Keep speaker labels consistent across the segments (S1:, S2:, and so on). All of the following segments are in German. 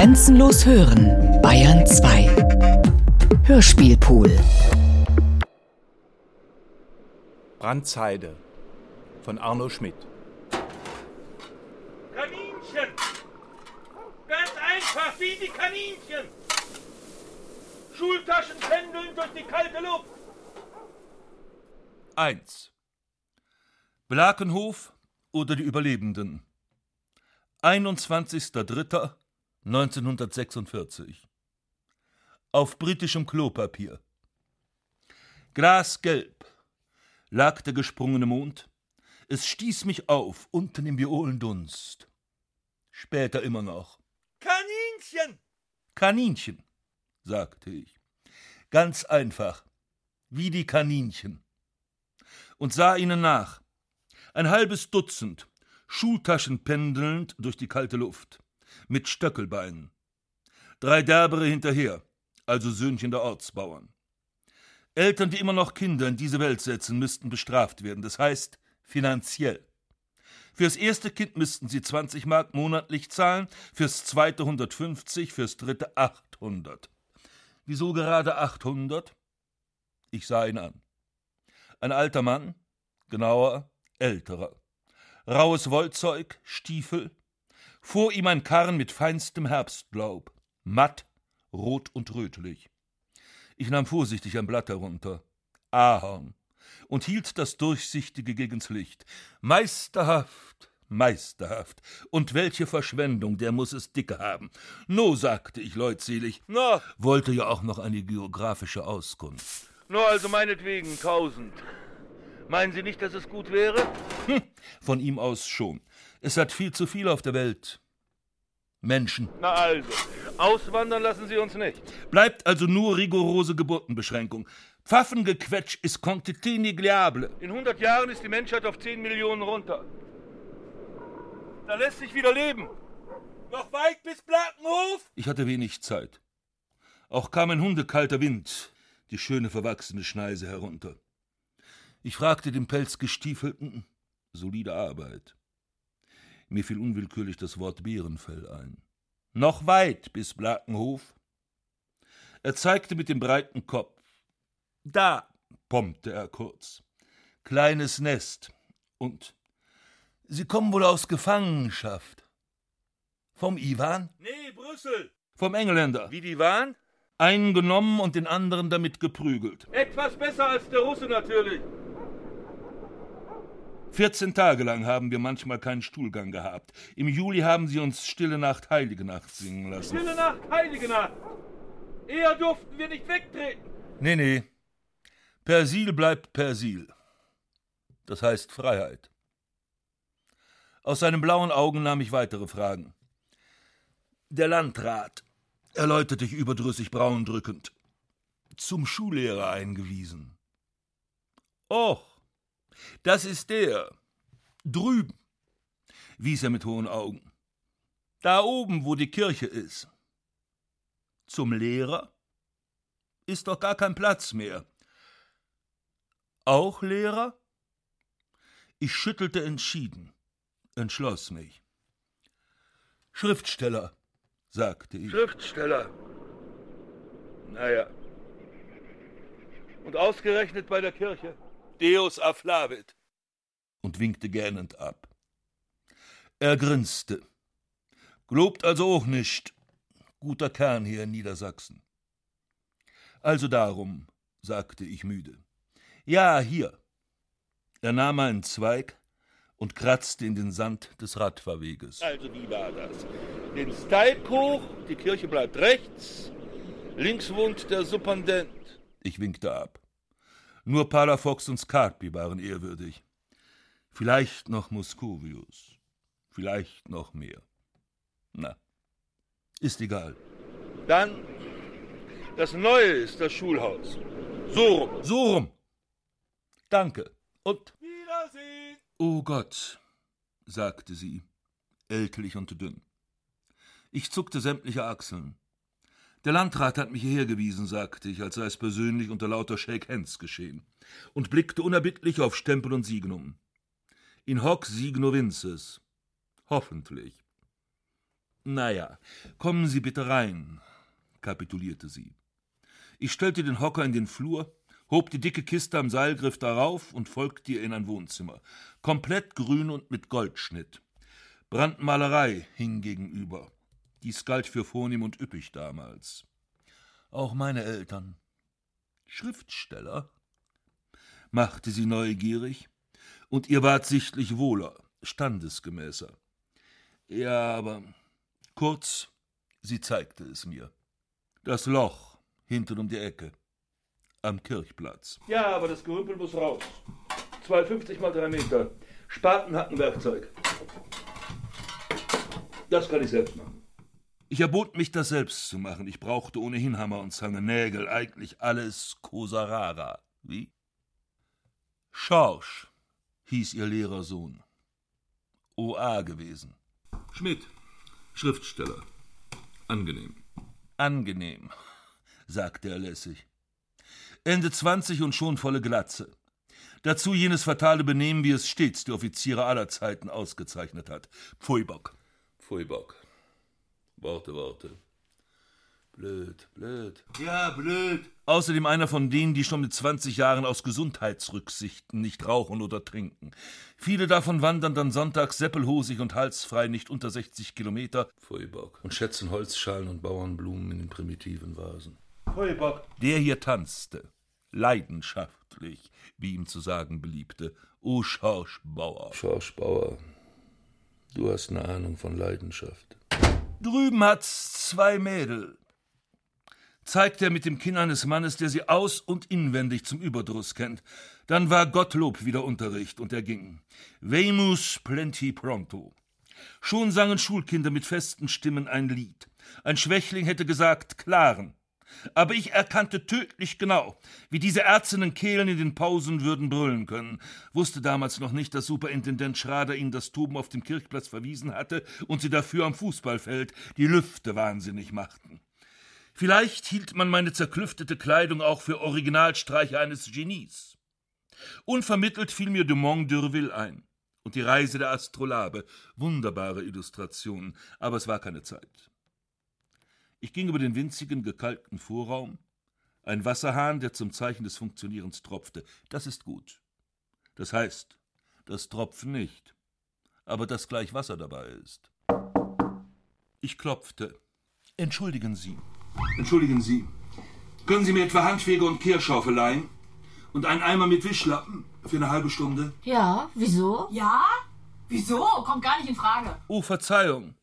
S1: Grenzenlos hören, Bayern 2. Hörspielpool.
S2: Brandzeide von Arno Schmidt.
S3: Kaninchen! Ganz einfach wie die Kaninchen! Schultaschen pendeln durch die kalte Luft!
S2: 1. Blakenhof oder die Überlebenden. 21.03.1946. Auf britischem Klopapier. Glasgelb lag der gesprungene Mond. Es stieß mich auf, unten im Violendunst. Später immer noch.
S3: Kaninchen!
S2: Kaninchen, sagte ich. Ganz einfach, wie die Kaninchen. Und sah ihnen nach. Ein halbes Dutzend, Schultaschen pendelnd durch die kalte Luft, mit Stöckelbeinen. Drei Derbere hinterher, also Söhnchen der Ortsbauern. Eltern, die immer noch Kinder in diese Welt setzen, müssten bestraft werden, das heißt finanziell. Fürs erste Kind müssten sie 20 Mark monatlich zahlen, fürs zweite 150, fürs dritte 800. Wieso gerade 800? Ich sah ihn an. Ein alter Mann, genauer älterer. Raues Wollzeug, Stiefel, vor ihm ein Karren mit feinstem Herbstlaub, matt, rot und rötlich. Ich nahm vorsichtig ein Blatt herunter. Ahorn. Und hielt das Durchsichtige gegens Licht. Meisterhaft, meisterhaft. Und welche Verschwendung, der muss es dicke haben. No, sagte ich leutselig.
S3: Na,
S2: Wollte ja auch noch eine geografische Auskunft.
S3: nur also meinetwegen tausend. Meinen Sie nicht, dass es gut wäre?
S2: Von ihm aus schon. Es hat viel zu viel auf der Welt. Menschen.
S3: Na also, auswandern lassen Sie uns nicht.
S2: Bleibt also nur rigorose Geburtenbeschränkung. Pfaffengequetsch ist quantité négliable.
S3: In 100 Jahren ist die Menschheit auf 10 Millionen runter. Da lässt sich wieder leben. Noch weit bis Blakenhof?
S2: Ich hatte wenig Zeit. Auch kam ein hundekalter Wind, die schöne verwachsene Schneise herunter. Ich fragte den Pelzgestiefelten, solide Arbeit. Mir fiel unwillkürlich das Wort Bärenfell ein. Noch weit bis Blakenhof. Er zeigte mit dem breiten Kopf. Da, pompte er kurz. Kleines Nest. Und Sie kommen wohl aus Gefangenschaft. Vom Iwan?
S3: Nee, Brüssel.
S2: Vom Engländer.
S3: Wie die waren?
S2: Einen genommen und den anderen damit geprügelt.
S3: Etwas besser als der Russe natürlich.
S2: 14 Tage lang haben wir manchmal keinen Stuhlgang gehabt. Im Juli haben sie uns Stille Nacht, Heilige Nacht singen lassen.
S3: Stille Nacht, heilige Nacht. Eher durften wir nicht wegtreten.
S2: Nee, nee. Persil bleibt Persil. Das heißt Freiheit. Aus seinen blauen Augen nahm ich weitere Fragen. Der Landrat, erläuterte ich überdrüssig braun drückend, zum Schullehrer eingewiesen. Och, das ist der. Drüben, wies er mit hohen Augen. Da oben, wo die Kirche ist. Zum Lehrer? Ist doch gar kein Platz mehr. Auch Lehrer? Ich schüttelte entschieden, entschloss mich. Schriftsteller, sagte ich.
S3: Schriftsteller. Naja. Und ausgerechnet bei der Kirche.
S2: Deus afflavit. Und winkte gähnend ab. Er grinste. Globt also auch nicht. Guter Kern hier in Niedersachsen. Also darum, sagte ich müde. Ja, hier. Er nahm einen Zweig und kratzte in den Sand des Radfahrweges.
S3: Also wie war das? Den Steig hoch, die Kirche bleibt rechts, links wohnt der Superdent.
S2: Ich winkte ab. Nur Palafox und Scarpi waren ehrwürdig. Vielleicht noch Muscovius. Vielleicht noch mehr. Na, ist egal.
S3: Dann das Neue ist das Schulhaus. So rum.
S2: So rum. Danke. Und
S3: Wiedersehen.
S2: Oh Gott, sagte sie, ältlich und dünn. Ich zuckte sämtliche Achseln. Der Landrat hat mich hierher gewiesen, sagte ich, als sei es persönlich unter lauter Shake Hands geschehen, und blickte unerbittlich auf Stempel und Signum. In hoc signo vinces. Hoffentlich. Naja, kommen Sie bitte rein, kapitulierte sie. Ich stellte den Hocker in den Flur, hob die dicke Kiste am Seilgriff darauf und folgte ihr in ein Wohnzimmer. Komplett grün und mit Goldschnitt. Brandmalerei hing gegenüber. Dies galt für vornehm und üppig damals. Auch meine Eltern. Schriftsteller? machte sie neugierig, und ihr ward sichtlich wohler, standesgemäßer. Ja, aber kurz, sie zeigte es mir. Das Loch hinten um die Ecke. Am Kirchplatz.
S3: Ja, aber das Gerümpel muss raus. 2,50 mal 3 Meter. Spatenhackenwerkzeug. Das kann ich selbst machen.
S2: Ich erbot mich, das selbst zu machen. Ich brauchte ohnehin Hammer und Zange, Nägel, eigentlich alles Kosarara. Wie? Schorsch hieß ihr Lehrersohn. OA gewesen. Schmidt, Schriftsteller. Angenehm. Angenehm, sagte er lässig. Ende zwanzig und schon volle Glatze. Dazu jenes fatale Benehmen, wie es stets die Offiziere aller Zeiten ausgezeichnet hat. Pfui-Bock. Pfui-Bock. Worte, Worte. Blöd, blöd. Ja, blöd. Außerdem einer von denen, die schon mit 20 Jahren aus Gesundheitsrücksichten nicht rauchen oder trinken. Viele davon wandern dann sonntags seppelhosig und halsfrei nicht unter 60 Kilometer Pfui-Bock. und schätzen Holzschalen und Bauernblumen in den primitiven Vasen.
S3: Pfui-Bock.
S2: Der hier tanzte, leidenschaftlich, wie ihm zu sagen beliebte. O Schorschbauer. Schorschbauer, du hast eine Ahnung von Leidenschaft. Drüben hat's zwei Mädel. Zeigte er mit dem Kinn eines Mannes, der sie aus- und inwendig zum Überdruss kennt. Dann war Gottlob wieder Unterricht und er ging. Vemus plenti pronto. Schon sangen Schulkinder mit festen Stimmen ein Lied. Ein Schwächling hätte gesagt Klaren. Aber ich erkannte tödlich genau, wie diese ärzenden Kehlen in den Pausen würden brüllen können, wusste damals noch nicht, dass Superintendent Schrader ihnen das Toben auf dem Kirchplatz verwiesen hatte und sie dafür am Fußballfeld die Lüfte wahnsinnig machten. Vielleicht hielt man meine zerklüftete Kleidung auch für Originalstreiche eines Genies. Unvermittelt fiel mir Dumont d'Urville ein und die Reise der Astrolabe, wunderbare Illustrationen, aber es war keine Zeit. Ich ging über den winzigen, gekalkten Vorraum. Ein Wasserhahn, der zum Zeichen des Funktionierens tropfte. Das ist gut. Das heißt, das Tropfen nicht, aber dass gleich Wasser dabei ist. Ich klopfte. Entschuldigen Sie. Entschuldigen Sie. Können Sie mir etwa Handfeger und Kehrschaufel leihen? Und einen Eimer mit Wischlappen für eine halbe Stunde?
S4: Ja, wieso?
S5: Ja? Wieso? Kommt gar nicht in Frage.
S2: Oh, Verzeihung,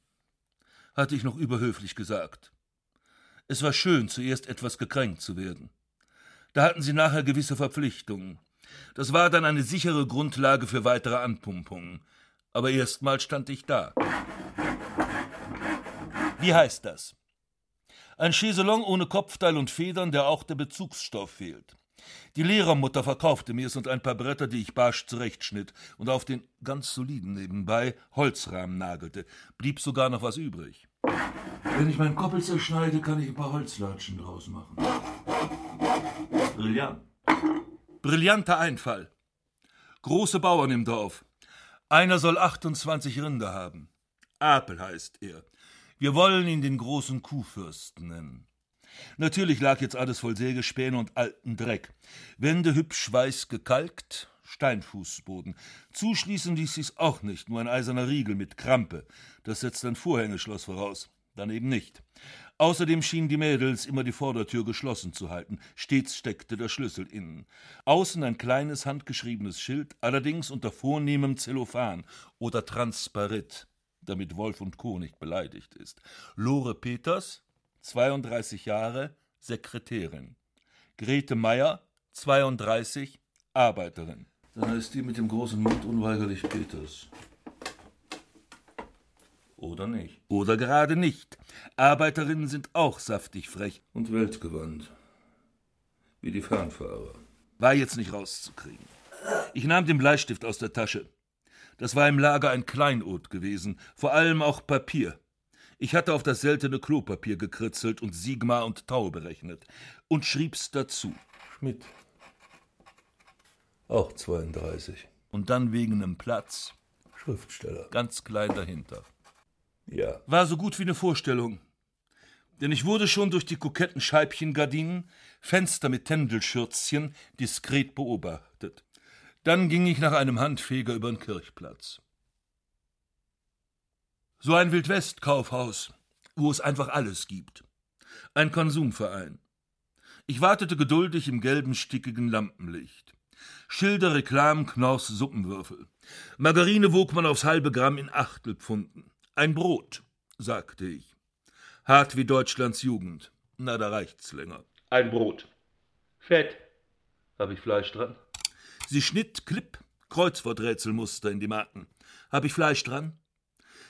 S2: hatte ich noch überhöflich gesagt. Es war schön, zuerst etwas gekränkt zu werden. Da hatten sie nachher gewisse Verpflichtungen. Das war dann eine sichere Grundlage für weitere Anpumpungen. Aber erstmal stand ich da. Wie heißt das? Ein Chaiselong ohne Kopfteil und Federn, der auch der Bezugsstoff fehlt. Die Lehrermutter verkaufte mir es und ein paar Bretter, die ich barsch zurechtschnitt und auf den ganz soliden nebenbei Holzrahmen nagelte. Blieb sogar noch was übrig. Wenn ich meinen Koppel zerschneide, kann ich ein paar Holzlatschen draus machen. Brillant. Brillanter Einfall. Große Bauern im Dorf. Einer soll 28 Rinder haben. Apel heißt er. Wir wollen ihn den großen Kuhfürsten nennen. Natürlich lag jetzt alles voll Sägespäne und alten Dreck. Wände hübsch weiß gekalkt, Steinfußboden. Zuschließen ließ sich's auch nicht, nur ein eiserner Riegel mit Krampe. Das setzt ein Vorhängeschloss voraus. Dann eben nicht. Außerdem schienen die Mädels immer die Vordertür geschlossen zu halten. Stets steckte der Schlüssel innen. Außen ein kleines handgeschriebenes Schild, allerdings unter vornehmem Zellophan oder Transparit, damit Wolf und Co. nicht beleidigt ist. Lore Peters, 32 Jahre, Sekretärin. Grete Meyer, 32, Arbeiterin. Dann heißt die mit dem großen Mund unweigerlich Peters. Oder nicht. Oder gerade nicht. Arbeiterinnen sind auch saftig frech und weltgewandt. Wie die Fernfahrer. War jetzt nicht rauszukriegen. Ich nahm den Bleistift aus der Tasche. Das war im Lager ein Kleinod gewesen, vor allem auch Papier. Ich hatte auf das seltene Klopapier gekritzelt und Sigma und Tau berechnet und schrieb's dazu. Schmidt. Auch 32. Und dann wegen nem Platz. Schriftsteller. Ganz klein dahinter. Ja. War so gut wie eine Vorstellung. Denn ich wurde schon durch die koketten Scheibchengardinen, Fenster mit Tändelschürzchen, diskret beobachtet. Dann ging ich nach einem Handfeger über den Kirchplatz. So ein Wildwest-Kaufhaus, wo es einfach alles gibt. Ein Konsumverein. Ich wartete geduldig im gelben, stickigen Lampenlicht. Schilder, Reklam, Knorrs, Suppenwürfel. Margarine wog man aufs halbe Gramm in Achtelpfunden. Ein Brot, sagte ich. Hart wie Deutschlands Jugend. Na, da reicht's länger.
S3: Ein Brot. Fett. Hab ich Fleisch dran?
S2: Sie schnitt Klipp, Kreuzworträtselmuster in die Marken. Hab ich Fleisch dran?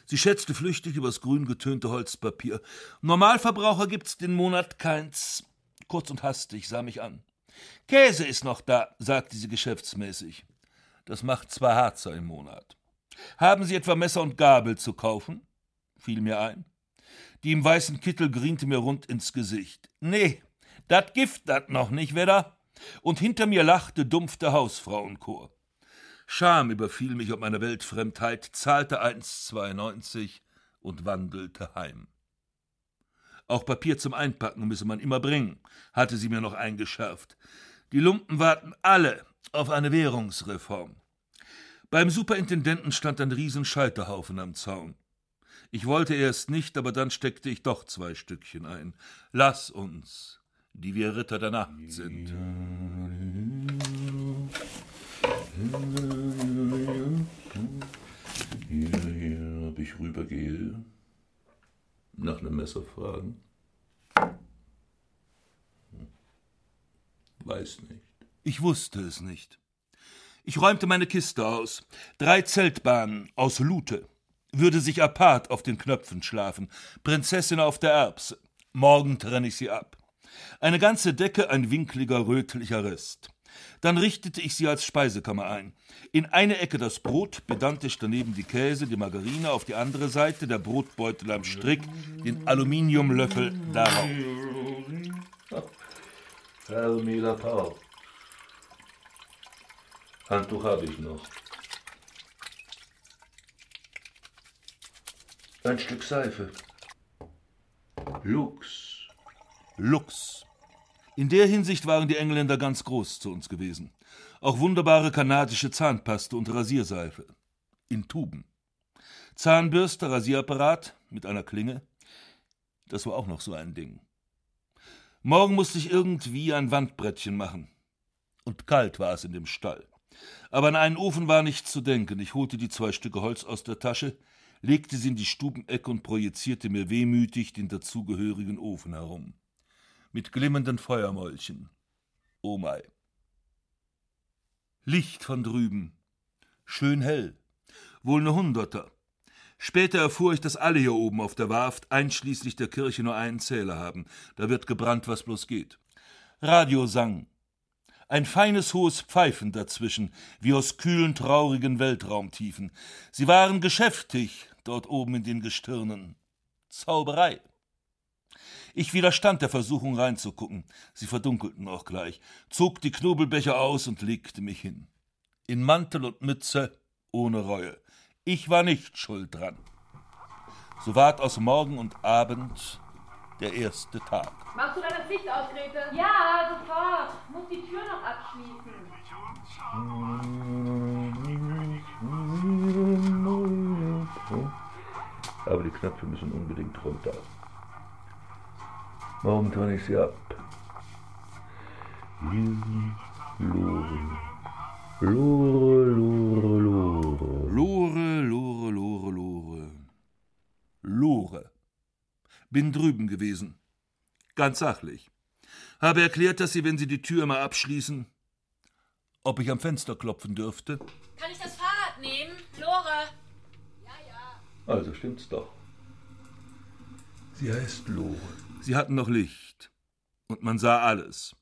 S2: Sie schätzte flüchtig übers grün getönte Holzpapier. Normalverbraucher gibt's den Monat keins. Kurz und hastig sah mich an. Käse ist noch da, sagte sie geschäftsmäßig. Das macht zwei Harzer im Monat. Haben Sie etwa Messer und Gabel zu kaufen? fiel mir ein. Die im weißen Kittel griente mir rund ins Gesicht. Nee, dat Gift dat noch nicht, wedder? Und hinter mir lachte dumpf der Hausfrauenchor. Scham überfiel mich ob meine Weltfremdheit, zahlte 1,92 und wandelte heim. Auch Papier zum Einpacken müsse man immer bringen, hatte sie mir noch eingeschärft. Die Lumpen warten alle auf eine Währungsreform. Beim Superintendenten stand ein Riesenscheiterhaufen am Zaun. Ich wollte erst nicht, aber dann steckte ich doch zwei Stückchen ein. Lass uns, die wir Ritter der Nacht sind. Hier, hier, ob ich rübergehe. Nach einem Messer fragen. Weiß nicht. Ich wusste es nicht. Ich räumte meine Kiste aus. Drei Zeltbahnen aus Lute. Würde sich apart auf den Knöpfen schlafen. Prinzessin auf der Erbse. Morgen trenne ich sie ab. Eine ganze Decke, ein winkliger, rötlicher Rest. Dann richtete ich sie als Speisekammer ein. In eine Ecke das Brot, pedantisch daneben die Käse, die Margarine, auf die andere Seite der Brotbeutel am Strick, den Aluminiumlöffel darauf. Hermela Pau. Handtuch habe ich noch. Ein Stück Seife. Lux. Lux. In der Hinsicht waren die Engländer ganz groß zu uns gewesen. Auch wunderbare kanadische Zahnpaste und Rasierseife. In Tuben. Zahnbürste, Rasierapparat mit einer Klinge. Das war auch noch so ein Ding. Morgen musste ich irgendwie ein Wandbrettchen machen. Und kalt war es in dem Stall. Aber an einen Ofen war nicht zu denken. Ich holte die zwei Stücke Holz aus der Tasche, legte sie in die Stubenecke und projizierte mir wehmütig den dazugehörigen Ofen herum mit glimmenden Feuermolchen. Oh mei. Licht von drüben. Schön hell. Wohl ne Hunderter. Später erfuhr ich, dass alle hier oben auf der Warft, einschließlich der Kirche, nur einen Zähler haben. Da wird gebrannt, was bloß geht. Radio sang. Ein feines hohes Pfeifen dazwischen, wie aus kühlen, traurigen Weltraumtiefen. Sie waren geschäftig dort oben in den Gestirnen. Zauberei. Ich widerstand der Versuchung reinzugucken. Sie verdunkelten auch gleich, zog die Knobelbecher aus und legte mich hin. In Mantel und Mütze, ohne Reue. Ich war nicht schuld dran. So ward aus Morgen und Abend der erste Tag.
S5: Machst du da das Licht aus, Grete? Ja, sofort. Muss die Tür noch abschließen.
S2: Aber die Knöpfe müssen unbedingt runter. Warum tue ich sie ab? Lore. Lore, Lore, Lore. Lore, Lore, Lore, Lore. Lore. Bin drüben gewesen. Ganz sachlich. Habe erklärt, dass Sie, wenn Sie die Tür mal abschließen, ob ich am Fenster klopfen dürfte.
S5: Kann ich das Fahrrad nehmen? Lore. Ja, ja.
S2: Also stimmt's doch. Sie heißt Lore. Sie hatten noch Licht, und man sah alles.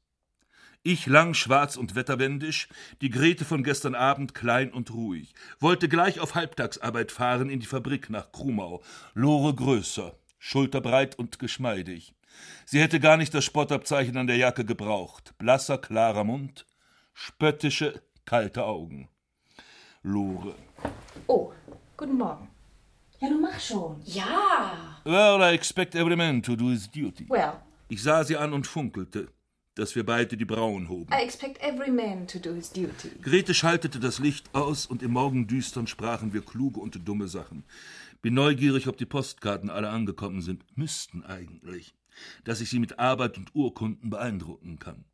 S2: Ich lang, schwarz und wetterwendisch, die Grete von gestern Abend klein und ruhig, wollte gleich auf Halbtagsarbeit fahren in die Fabrik nach Krumau. Lore größer, schulterbreit und geschmeidig. Sie hätte gar nicht das Spottabzeichen an der Jacke gebraucht. Blasser, klarer Mund, spöttische, kalte Augen. Lore.
S4: Oh, guten Morgen. Ja, du mach schon.
S5: Ja.
S2: Well, I expect every man to do his duty.
S4: Well,
S2: Ich sah sie an und funkelte, dass wir beide die Brauen hoben.
S4: I expect every man to do his duty.
S2: Grete schaltete das Licht aus und im Morgendüstern sprachen wir kluge und dumme Sachen. Bin neugierig, ob die Postkarten alle angekommen sind. Müssten eigentlich. Dass ich sie mit Arbeit und Urkunden beeindrucken kann.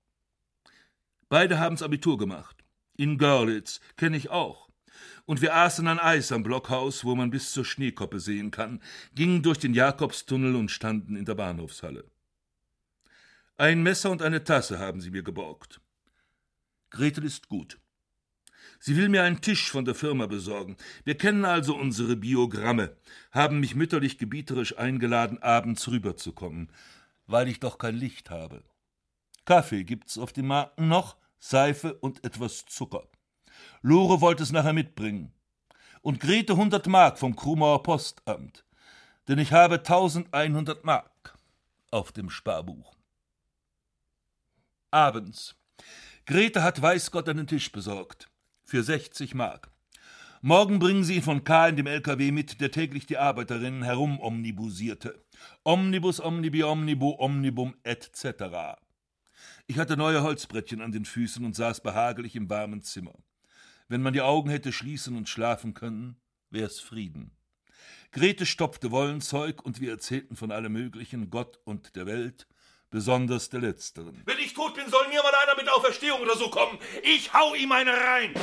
S2: Beide haben's Abitur gemacht. In Görlitz, kenne ich auch. Und wir aßen ein Eis am Blockhaus, wo man bis zur Schneekoppe sehen kann, gingen durch den Jakobstunnel und standen in der Bahnhofshalle. Ein Messer und eine Tasse haben sie mir geborgt. Gretel ist gut. Sie will mir einen Tisch von der Firma besorgen. Wir kennen also unsere Biogramme, haben mich mütterlich gebieterisch eingeladen, abends rüberzukommen, weil ich doch kein Licht habe. Kaffee gibt's auf dem Markt noch, Seife und etwas Zucker. Lore wollte es nachher mitbringen. Und Grete hundert Mark vom Krumauer Postamt. Denn ich habe 1100 Mark auf dem Sparbuch. Abends. Grete hat weiß Gott einen Tisch besorgt. Für 60 Mark. Morgen bringen sie ihn von K. in dem LKW mit, der täglich die Arbeiterinnen herum omnibusierte. Omnibus, omnibi, omnibu, omnibum, etc. Ich hatte neue Holzbrettchen an den Füßen und saß behaglich im warmen Zimmer. Wenn man die Augen hätte schließen und schlafen können, wär's Frieden. Grete stopfte Wollenzeug und wir erzählten von allem Möglichen, Gott und der Welt, besonders der Letzteren.
S3: Wenn ich tot bin, soll mir mal einer mit Auferstehung oder so kommen. Ich hau ihm eine rein.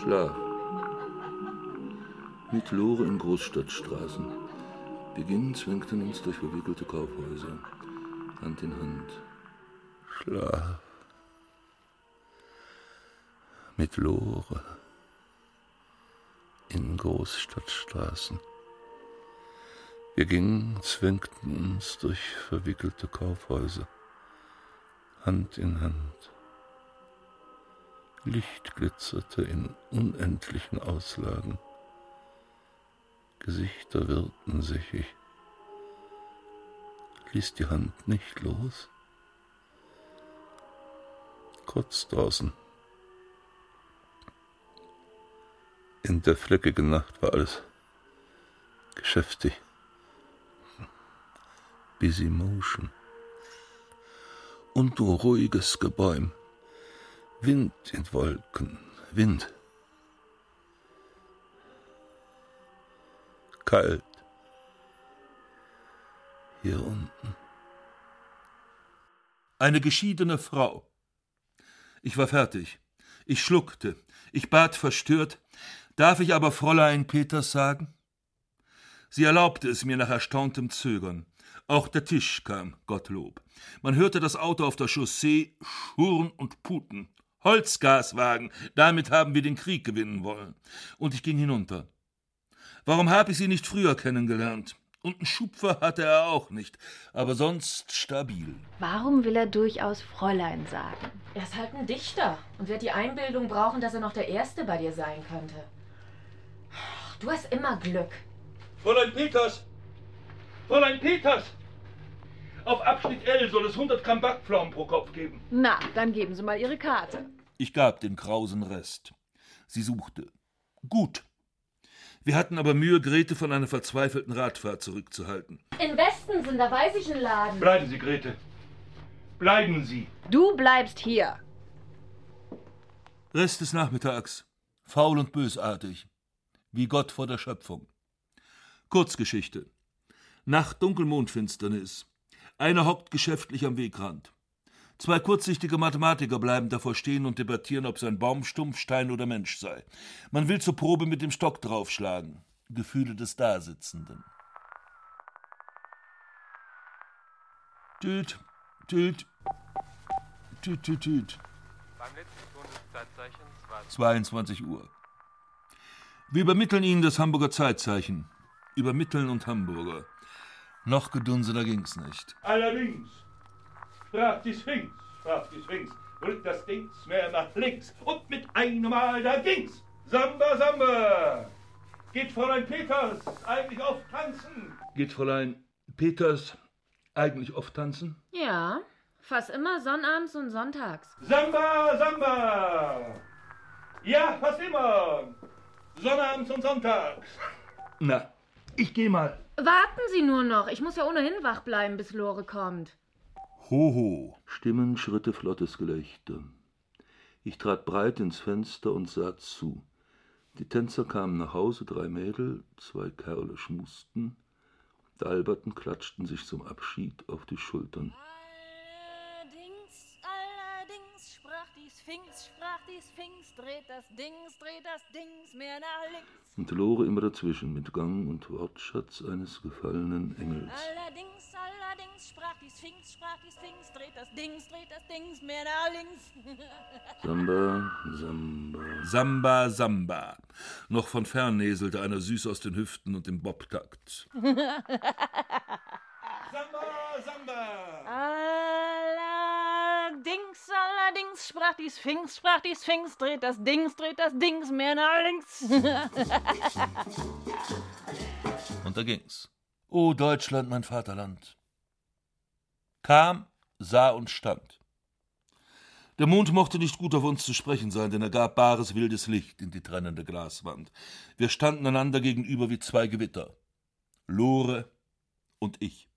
S2: Schlaf. Mit Lore in Großstadtstraßen. Beginn zwängten uns durch verwickelte Kaufhäuser. Hand in Hand. Schlaf. Mit Lore. In Großstadtstraßen. Wir gingen, zwängten uns durch verwickelte Kaufhäuser. Hand in Hand. Licht glitzerte in unendlichen Auslagen. Gesichter wirrten sich. Ich ließ die Hand nicht los. Kurz draußen. In der fleckigen Nacht war alles geschäftig. Busy Motion. Und ruhiges Gebäum. Wind in Wolken, Wind. Kalt. Hier unten. Eine geschiedene Frau. Ich war fertig. Ich schluckte. Ich bat verstört, darf ich aber Fräulein Peters sagen? Sie erlaubte es mir nach erstauntem Zögern. Auch der Tisch kam, Gottlob. Man hörte das Auto auf der Chaussee schurren und puten. Holzgaswagen, damit haben wir den Krieg gewinnen wollen. Und ich ging hinunter. Warum habe ich sie nicht früher kennengelernt? Und einen Schupfer hatte er auch nicht, aber sonst stabil.
S6: Warum will er durchaus Fräulein sagen?
S5: Er ist halt ein Dichter und wird die Einbildung brauchen, dass er noch der Erste bei dir sein könnte. Du hast immer Glück.
S3: Fräulein Peters! Fräulein Peters! Auf Abschnitt L soll es 100 Gramm Backpflaumen pro Kopf geben.
S6: Na, dann geben Sie mal Ihre Karte.
S2: Ich gab den krausen Rest. Sie suchte. Gut. Wir hatten aber Mühe, Grete von einer verzweifelten Radfahrt zurückzuhalten.
S5: In Westen sind, da weiß ich einen Laden.
S3: Bleiben Sie, Grete. Bleiben Sie.
S6: Du bleibst hier.
S2: Rest des Nachmittags. Faul und bösartig. Wie Gott vor der Schöpfung. Kurzgeschichte. Nacht Dunkelmondfinsternis. Einer hockt geschäftlich am Wegrand. Zwei kurzsichtige Mathematiker bleiben davor stehen und debattieren, ob sein Baum Stumpf, Stein oder Mensch sei. Man will zur Probe mit dem Stock draufschlagen. Gefühle des Dasitzenden. Tüt, tüt, tüt, tüt, tüt.
S7: Beim letzten Bundeszeitzeichen
S2: 22 Uhr. Wir übermitteln Ihnen das Hamburger Zeitzeichen. Übermitteln und Hamburger. Noch gedunsener ging's nicht.
S3: Allerdings.
S8: sprach die Sphinx, sprach die Sphinx. Rückt das Dings mehr nach links. Und mit einem Mal da ging's. Samba, Samba. Geht Fräulein Peters eigentlich oft tanzen?
S2: Geht Fräulein Peters eigentlich oft tanzen?
S5: Ja, fast immer sonnabends und sonntags.
S8: Samba, Samba. Ja, fast immer. Sonnabends und sonntags.
S2: Na, ich geh mal.
S5: Warten Sie nur noch. Ich muss ja ohnehin wach bleiben, bis Lore kommt.
S2: Hoho. Stimmen, Schritte, flottes Gelächter. Ich trat breit ins Fenster und sah zu. Die Tänzer kamen nach Hause, drei Mädel, zwei Kerle schmusten, dalberten, klatschten sich zum Abschied auf die Schultern.
S6: Sphinx, sprach die Sphinx, dreht das Dings, dreht das Dings mehr nach links.
S2: Und Lore immer dazwischen mit Gang und Wortschatz eines gefallenen Engels.
S6: Allerdings, allerdings sprach die Sphinx, sprach die Sphinx, dreht das Dings, dreht das Dings mehr nach links.
S2: Samba, Samba. Samba, Samba. Noch von fern näselte einer süß aus den Hüften und im Bobtakt.
S8: Samba, Samba.
S6: Allerdings, allerdings sprach die Sphinx, sprach die Sphinx, dreht das Dings, dreht das Dings mehr nach links.
S2: Und da ging's. O Deutschland, mein Vaterland. Kam, sah und stand. Der Mond mochte nicht gut auf uns zu sprechen sein, denn er gab bares wildes Licht in die trennende Glaswand. Wir standen einander gegenüber wie zwei Gewitter. Lore und ich.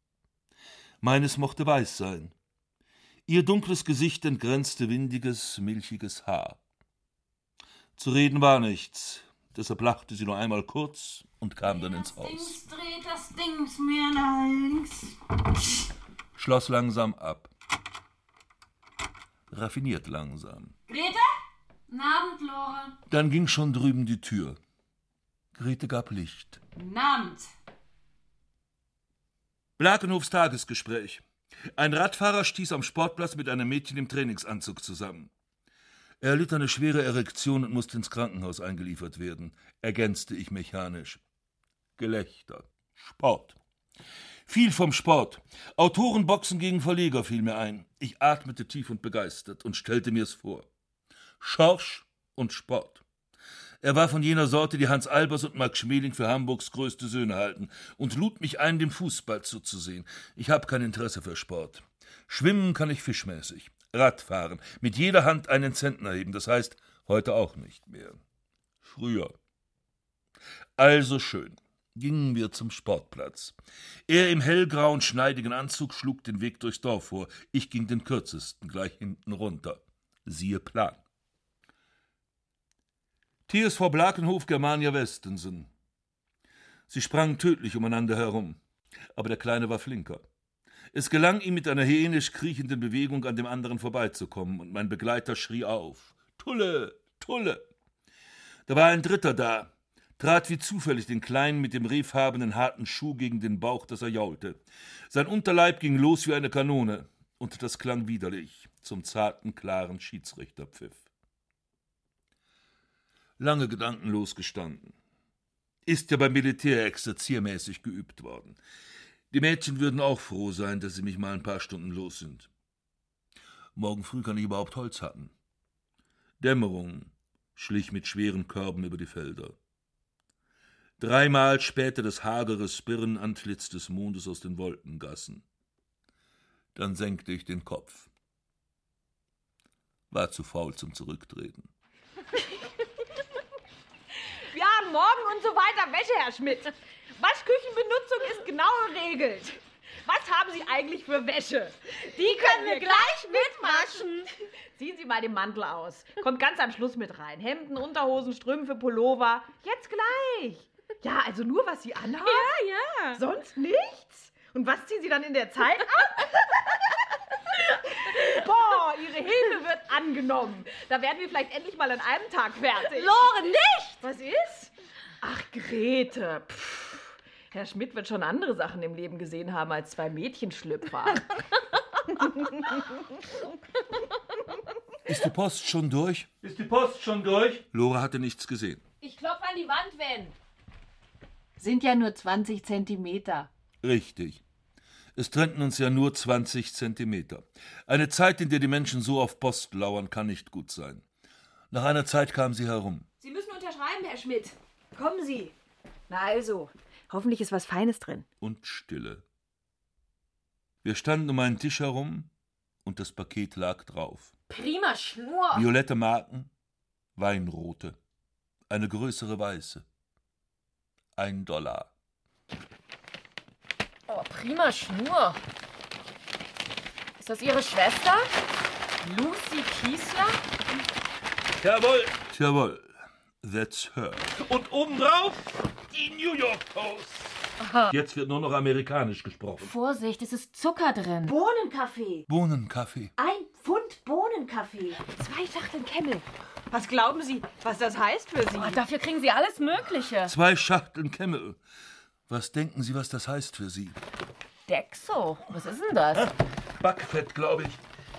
S2: Meines mochte weiß sein. Ihr dunkles Gesicht entgrenzte windiges, milchiges Haar. Zu reden war nichts, deshalb lachte sie nur einmal kurz und kam dann ins Haus.
S6: Dings, dreht das Dings mehr nach links.
S2: Schloss langsam ab. Raffiniert langsam.
S6: Grete? Guten Abend, Lore.
S2: Dann ging schon drüben die Tür. Grete gab Licht.
S6: Guten Abend.
S2: Blakenhofs Tagesgespräch. Ein Radfahrer stieß am Sportplatz mit einem Mädchen im Trainingsanzug zusammen. Er erlitt eine schwere Erektion und musste ins Krankenhaus eingeliefert werden, ergänzte ich mechanisch. Gelächter. Sport. Viel vom Sport. Autorenboxen gegen Verleger fiel mir ein. Ich atmete tief und begeistert und stellte mir's vor. Schorsch und Sport. Er war von jener Sorte, die Hans Albers und Max Schmeling für Hamburgs größte Söhne halten, und lud mich ein, dem Fußball zuzusehen. Ich habe kein Interesse für Sport. Schwimmen kann ich fischmäßig. Radfahren, mit jeder Hand einen Zentner heben, das heißt, heute auch nicht mehr. Früher. Also schön. Gingen wir zum Sportplatz. Er im hellgrauen, schneidigen Anzug schlug den Weg durchs Dorf vor. Ich ging den kürzesten, gleich hinten runter. Siehe Plan. TSV Blakenhof Germania Westensen. Sie sprangen tödlich umeinander herum, aber der Kleine war flinker. Es gelang ihm mit einer hänisch kriechenden Bewegung an dem anderen vorbeizukommen, und mein Begleiter schrie auf. Tulle, Tulle! Da war ein Dritter da, trat wie zufällig den Kleinen mit dem rehfarbenen harten Schuh gegen den Bauch, dass er jaulte. Sein Unterleib ging los wie eine Kanone, und das klang widerlich zum zarten, klaren Schiedsrichterpfiff. Lange gedankenlos gestanden. Ist ja beim Militär exerziermäßig geübt worden. Die Mädchen würden auch froh sein, dass sie mich mal ein paar Stunden los sind. Morgen früh kann ich überhaupt Holz hacken. Dämmerung schlich mit schweren Körben über die Felder. Dreimal spähte das hagere Spirrenantlitz des Mondes aus den Wolkengassen. Dann senkte ich den Kopf. War zu faul zum Zurücktreten.
S9: Morgen und so weiter Wäsche, Herr Schmidt. Waschküchenbenutzung ist genau geregelt. Was haben Sie eigentlich für Wäsche? Die können wir gleich mitwaschen. Ziehen Sie mal den Mantel aus. Kommt ganz am Schluss mit rein. Hemden, Unterhosen, Strümpfe, Pullover. Jetzt gleich. Ja, also nur, was Sie anhaben? Ja, ja. Sonst nichts? Und was ziehen Sie dann in der Zeit an? Boah, Ihre Hilfe wird angenommen. Da werden wir vielleicht endlich mal an einem Tag fertig. Lore, nicht! Was Grete. Pff. Herr Schmidt wird schon andere Sachen im Leben gesehen haben als zwei Mädchenschlüpfer.
S2: Ist die Post schon durch?
S8: Ist die Post schon durch?
S2: Lore hatte nichts gesehen.
S9: Ich klopfe an die Wand, wenn.
S10: Sind ja nur 20 Zentimeter.
S2: Richtig. Es trennten uns ja nur 20 Zentimeter. Eine Zeit, in der die Menschen so auf Post lauern, kann nicht gut sein. Nach einer Zeit kam sie herum.
S6: Sie müssen unterschreiben, Herr Schmidt. Kommen Sie. Na also, hoffentlich ist was Feines drin.
S2: und Stille. Wir standen um einen Tisch herum und das Paket lag drauf.
S5: Prima Schnur.
S2: Violette Marken, Weinrote, eine größere weiße. Ein Dollar.
S5: Oh, prima Schnur. Ist das Ihre Schwester? Lucy Kiesler?
S3: Jawohl.
S2: Jawohl, that's her.
S3: Und obendrauf die New York Post.
S2: Jetzt wird nur noch amerikanisch gesprochen.
S5: Vorsicht, es ist Zucker drin.
S4: Bohnenkaffee.
S2: Bohnenkaffee.
S4: Ein Pfund Bohnenkaffee.
S6: Zwei Schachteln Kemmel. Was glauben Sie, was das heißt für Sie?
S5: Oh, dafür kriegen Sie alles Mögliche.
S2: Zwei Schachteln Kemmel. Was denken Sie, was das heißt für Sie?
S5: Dexo. Was ist denn das?
S2: Backfett, glaube ich.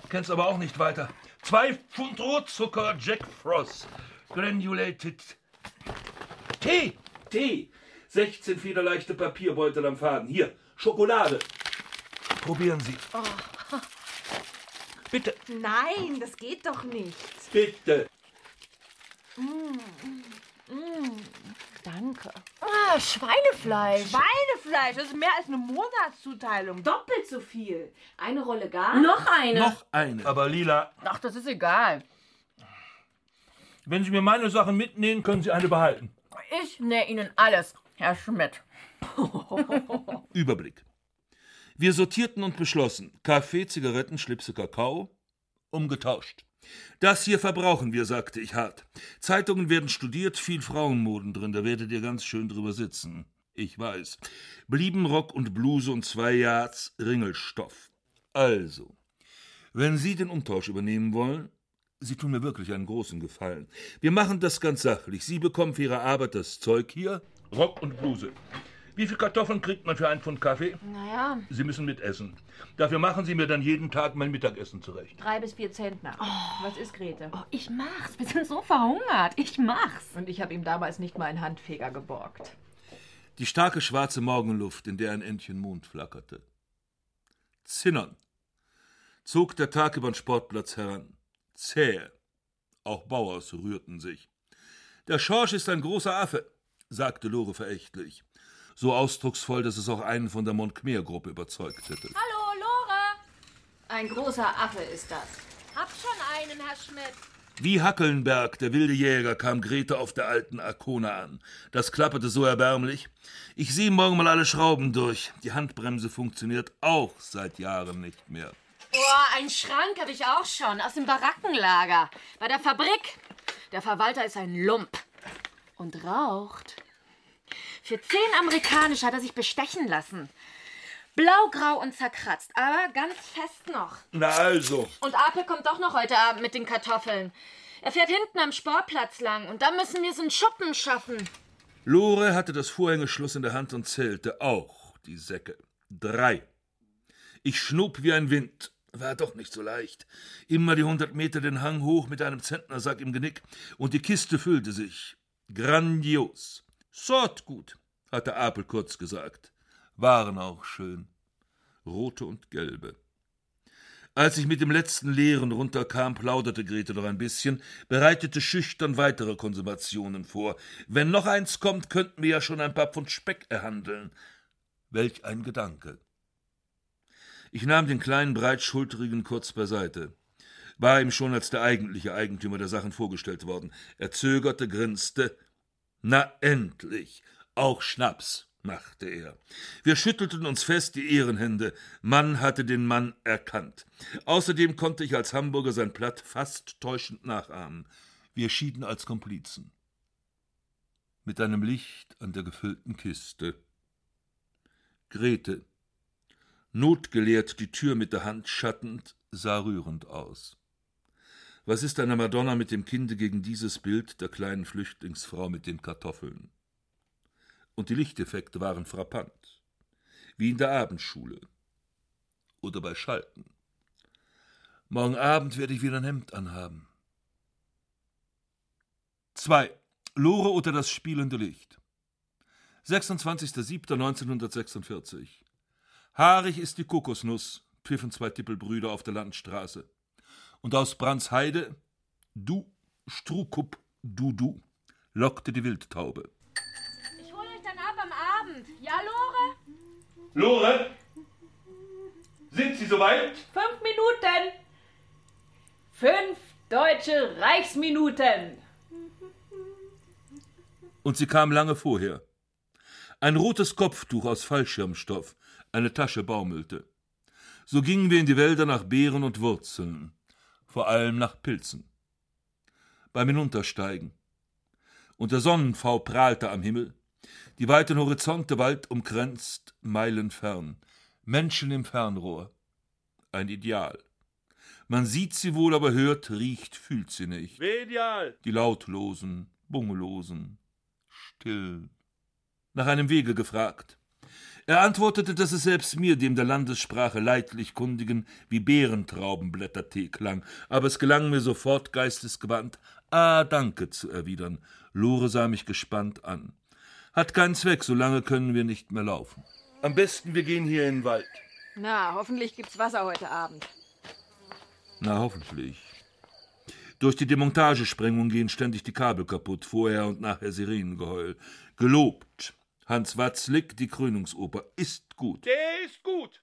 S2: Kenn's aber auch nicht weiter.
S3: Zwei Pfund Rohzucker Jack Frost. Granulated.
S2: Tee! Tee! 16 federleichte Papierbeutel am Faden. Hier, Schokolade. Probieren Sie.
S3: Bitte,
S6: Nein, das geht doch nicht.
S2: Bitte.
S5: Danke. Ah, Schweinefleisch.
S6: Schweinefleisch, das ist mehr als eine Monatszuteilung.
S4: Doppelt so viel. Eine Rolle gar.
S5: Noch eine.
S2: Noch eine.
S3: aber Lila,
S5: Ach, das ist egal.
S3: Wenn Sie mir meine Sachen mitnehmen, können Sie eine behalten.
S5: Ich nähe Ihnen alles, Herr Schmidt.
S2: Überblick. Wir sortierten und beschlossen: Kaffee, Zigaretten, Schlipse, Kakao, umgetauscht. Das hier verbrauchen wir, sagte ich hart. Zeitungen werden studiert, viel Frauenmoden drin, da werdet ihr ganz schön drüber sitzen. Ich weiß. Blieben Rock und Bluse und zwei Yards Ringelstoff. Also, wenn Sie den Umtausch übernehmen wollen, Sie tun mir wirklich einen großen Gefallen. Wir machen das ganz sachlich. Sie bekommen für Ihre Arbeit das Zeug hier.
S3: Rock und Bluse. Wie viel Kartoffeln kriegt man für einen Pfund Kaffee?
S5: Naja,
S3: Sie müssen mitessen. Dafür machen Sie mir dann jeden Tag mein Mittagessen zurecht.
S6: Drei bis vier Zentner. Was ist Grete?
S5: oh, ich mach's. Wir sind so verhungert. Ich mach's.
S6: Und ich habe ihm damals nicht mal einen Handfeger geborgt.
S2: Die starke schwarze Morgenluft, in der ein Entchen Mond flackerte. Zinnern zog der Tag über den Sportplatz heran. Zäh. Auch Bauers rührten sich. Der Schorsch ist ein großer Affe, sagte Lore verächtlich. So ausdrucksvoll, dass es auch einen von der Montclair-Gruppe überzeugt hätte.
S11: Hallo, Lore.
S4: Ein großer Affe ist das.
S11: Hab schon einen, Herr Schmidt.
S2: Wie Hackelnberg, der wilde Jäger, kam Grete auf der alten Arkona an. Das klapperte so erbärmlich. Ich sehe morgen mal alle Schrauben durch. Die Handbremse funktioniert auch seit Jahren nicht mehr.
S5: Boah, einen Schrank habe ich auch schon. Aus dem Barackenlager. Bei der Fabrik. Der Verwalter ist ein Lump. Und raucht. Für zehn amerikanisch hat er sich bestechen lassen. Blaugrau und zerkratzt, aber ganz fest noch.
S2: Na also,
S5: Und Apel kommt doch noch heute Abend mit den Kartoffeln. Er fährt hinten am Sportplatz lang und da müssen wir so einen Schuppen schaffen.
S2: Lore hatte das Vorhängeschloss in der Hand und zählte auch die Säcke. Drei. Ich schnub wie ein Wind. War doch nicht so leicht. Immer die hundert Meter den Hang hoch mit einem Zentnersack im Genick und die Kiste füllte sich. Grandios. Sort gut, hatte Apel kurz gesagt. Waren auch schön. Rote und gelbe. Als ich mit dem letzten Leeren runterkam, plauderte Grete noch ein bisschen, bereitete schüchtern weitere Konsumationen vor. Wenn noch eins kommt, könnten wir ja schon ein paar Pfund Speck erhandeln. Welch ein Gedanke. Ich nahm den kleinen, breitschulterigen kurz beiseite. War ihm schon als der eigentliche Eigentümer der Sachen vorgestellt worden. Er zögerte, grinste. Na endlich. Auch Schnaps, machte er. Wir schüttelten uns fest die Ehrenhände. Mann hatte den Mann erkannt. Außerdem konnte ich als Hamburger sein Platt fast täuschend nachahmen. Wir schieden als Komplizen. Mit einem Licht an der gefüllten Kiste. Grete, notgelehrt die Tür mit der Hand schattend, sah rührend aus. Was ist eine Madonna mit dem Kinde gegen dieses Bild der kleinen Flüchtlingsfrau mit den Kartoffeln? Und die Lichteffekte waren frappant, wie in der Abendschule oder bei Schalten. Morgen Abend werde ich wieder ein Hemd anhaben. 2. Lore unter das spielende Licht. 26.07.1946. Haarig ist die Kokosnuss, pfiffen zwei Tippelbrüder auf der Landstraße. Und aus Brandsheide, du, Strukup, du, du, lockte die Wildtaube.
S5: Ich hole euch dann ab am Abend. Ja, Lore?
S3: Lore? Sind Sie soweit?
S6: Fünf Minuten. Fünf deutsche Reichsminuten.
S2: Und sie kam lange vorher. Ein rotes Kopftuch aus Fallschirmstoff, eine Tasche baumelte. So gingen wir in die Wälder nach Beeren und Wurzeln, vor allem nach Pilzen. Beim Hinuntersteigen. Und der Sonnenfau prahlte am Himmel, die weiten Horizonte wald umkränzt, meilenfern. Menschen im Fernrohr. Ein Ideal. Man sieht sie wohl, aber hört, riecht, fühlt sie nicht.
S3: Medial.
S2: Die lautlosen, bungelosen, still. Nach einem Wege gefragt. Er antwortete, dass es selbst mir, dem der Landessprache leidlich kundigen, wie Beerentraubenblättertee klang, aber es gelang mir sofort geistesgewandt, Ah, danke zu erwidern. Lore sah mich gespannt an. Hat keinen Zweck, solange können wir nicht mehr laufen. Am besten, wir gehen hier in den Wald.
S6: Na, hoffentlich gibt's Wasser heute Abend.
S2: Na, hoffentlich. Durch die Demontagesprengung gehen ständig die Kabel kaputt, vorher und nachher Sirenengeheul. Gelobt. Hans Watzlick, die Krönungsoper, ist gut.
S3: Der ist gut.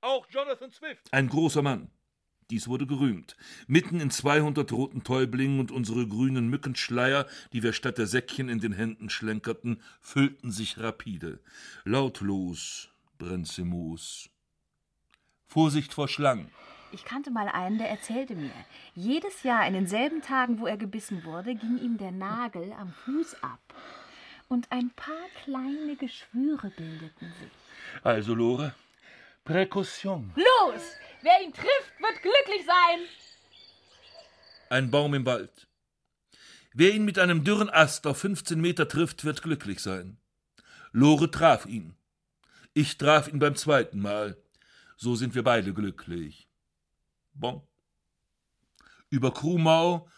S3: Auch Jonathan Swift.
S2: Ein großer Mann. Dies wurde gerühmt. Mitten in 200 roten Täublingen und unsere grünen Mückenschleier, die wir statt der Säckchen in den Händen schlenkerten, füllten sich rapide. Lautlos, Brenzemus. Vorsicht vor Schlangen.
S12: Ich kannte mal einen, der erzählte mir, jedes Jahr in denselben Tagen, wo er gebissen wurde, ging ihm der Nagel am Fuß ab. Und ein paar kleine Geschwüre bildeten sich.
S2: Also, Lore, Präkaution.
S6: Los! Wer ihn trifft, wird glücklich sein.
S2: Ein Baum im Wald. Wer ihn mit einem dürren Ast auf 15 Meter trifft, wird glücklich sein. Lore traf ihn. Ich traf ihn beim zweiten Mal. So sind wir beide glücklich. Bon. Über Krumau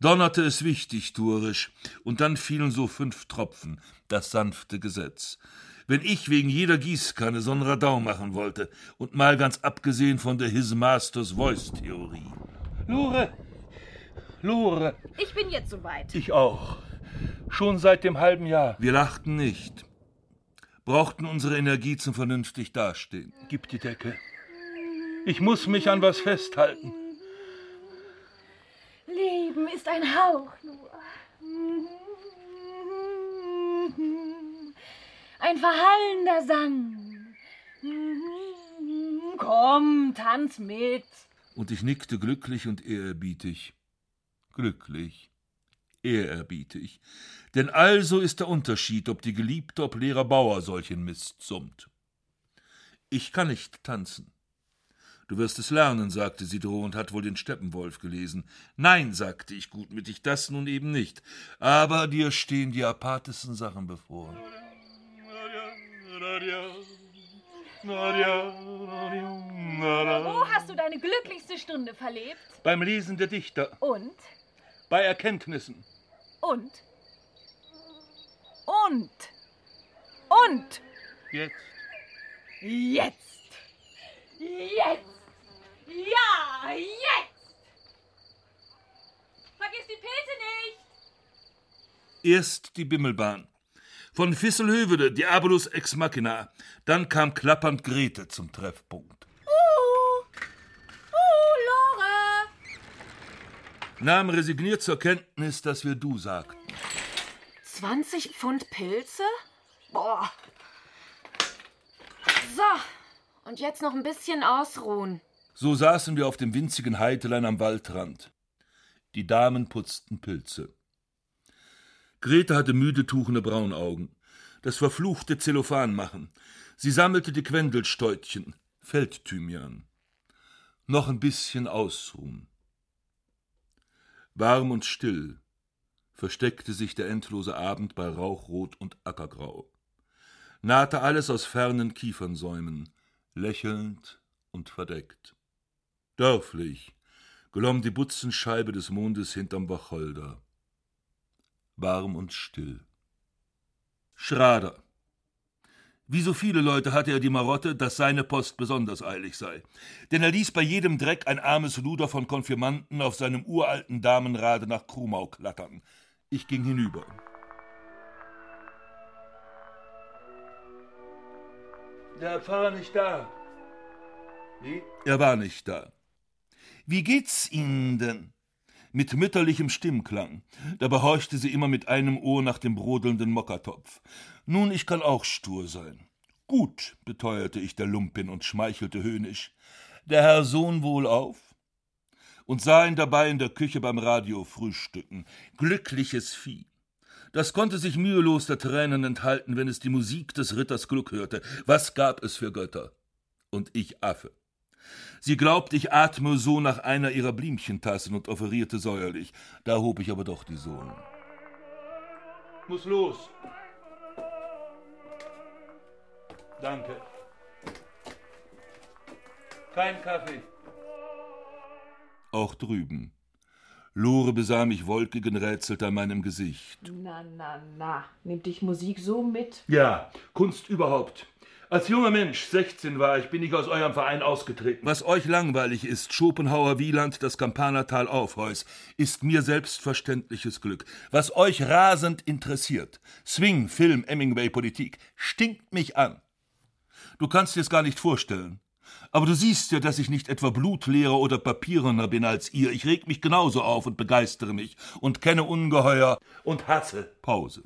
S2: donnerte es wichtigtuerisch, und dann fielen so fünf Tropfen, das sanfte Gesetz. Wenn ich wegen jeder Gießkanne so einen Radau machen wollte, und mal ganz abgesehen von der His Masters Voice Theorie.
S3: Lore. Lore.
S6: Ich bin jetzt soweit.
S3: Ich auch. Schon seit dem halben Jahr.
S2: Wir lachten nicht, brauchten unsere Energie zum vernünftig Dastehen.
S3: Gib die Decke. Ich muss mich an was festhalten.
S6: Leben ist ein Hauch nur. Ein verhallender Sang. Komm, tanz mit.
S2: Und ich nickte glücklich und ehrerbietig. Glücklich, ehrerbietig. Denn also ist der Unterschied, ob die Geliebte, ob Lehrer Bauer solchen Mist summt. Ich kann nicht tanzen. Du wirst es lernen, sagte sie drohend, hat wohl den Steppenwolf gelesen. Nein, sagte ich gutmütig, das nun eben nicht. Aber dir stehen die apartesten Sachen bevor.
S6: Wo hast du deine glücklichste Stunde verlebt?
S3: Beim Lesen der Dichter.
S6: Und?
S3: Bei Erkenntnissen.
S6: Und? Und? Und?
S3: Jetzt.
S6: Jetzt! Jetzt! Ja, jetzt! Vergiss die Pilze nicht!
S2: Erst die Bimmelbahn. Von Fisselhövede, Diabolus ex machina. Dann kam klappernd Grete zum Treffpunkt.
S6: Uh! Uh, Lore!
S2: Nahm resigniert zur Kenntnis, dass wir du sagten.
S5: 20 Pfund Pilze? Boah. So, und jetzt noch ein bisschen ausruhen.
S2: So saßen wir auf dem winzigen Heitelein am Waldrand. Die Damen putzten Pilze. Grete hatte müde tuchende Braunaugen. Das verfluchte Zellophan machen. Sie sammelte die Quendelstäutchen, Feldthymian. Noch ein bisschen ausruhen. Warm und still versteckte sich der endlose Abend bei Rauchrot und Ackergrau. Nahte alles aus fernen Kiefernsäumen, lächelnd und verdeckt. Dörflich glomm die Butzenscheibe des Mondes hinterm Wacholder. Warm und still. Schrader. Wie so viele Leute hatte er die Marotte, dass seine Post besonders eilig sei. Denn er ließ bei jedem Dreck ein armes Luder von Konfirmanden auf seinem uralten Damenrade nach Krumau klattern. Ich ging hinüber.
S3: Der Pfarrer nicht da. Wie?
S2: Er war nicht da. Wie geht's Ihnen denn? Mit mütterlichem Stimmklang. Dabei horchte sie immer mit einem Ohr nach dem brodelnden Mockertopf. Nun, ich kann auch stur sein. Gut, beteuerte ich der Lumpin und schmeichelte höhnisch. Der Herr Sohn wohl auf? Und sah ihn dabei in der Küche beim Radio frühstücken. Glückliches Vieh. Das konnte sich mühelos der Tränen enthalten, wenn es die Musik des Ritters Glück hörte. Was gab es für Götter? Und ich Affe. Sie glaubt, ich atme so nach einer ihrer Blümchentassen und offerierte säuerlich. Da hob ich aber doch die Sohn.
S3: Muss los. Danke. Kein Kaffee.
S2: Auch drüben. Lore besah mich wolkig und rätselte an meinem Gesicht.
S6: Na, na, na. Nimmt dich Musik so mit?
S3: Ja, Kunst überhaupt. Als junger Mensch, 16 war ich, bin ich aus eurem Verein ausgetreten.
S2: Was euch langweilig ist, Schopenhauer, Wieland, das Kampanertal, Aufheus, ist mir selbstverständliches Glück. Was euch rasend interessiert, Swing, Film, Hemingway, Politik, stinkt mich an. Du kannst dir's gar nicht vorstellen. Aber du siehst ja, dass ich nicht etwa Blutlehrer oder Papierenner bin als ihr. Ich reg mich genauso auf und begeistere mich und kenne ungeheuer
S3: und hasse
S2: Pause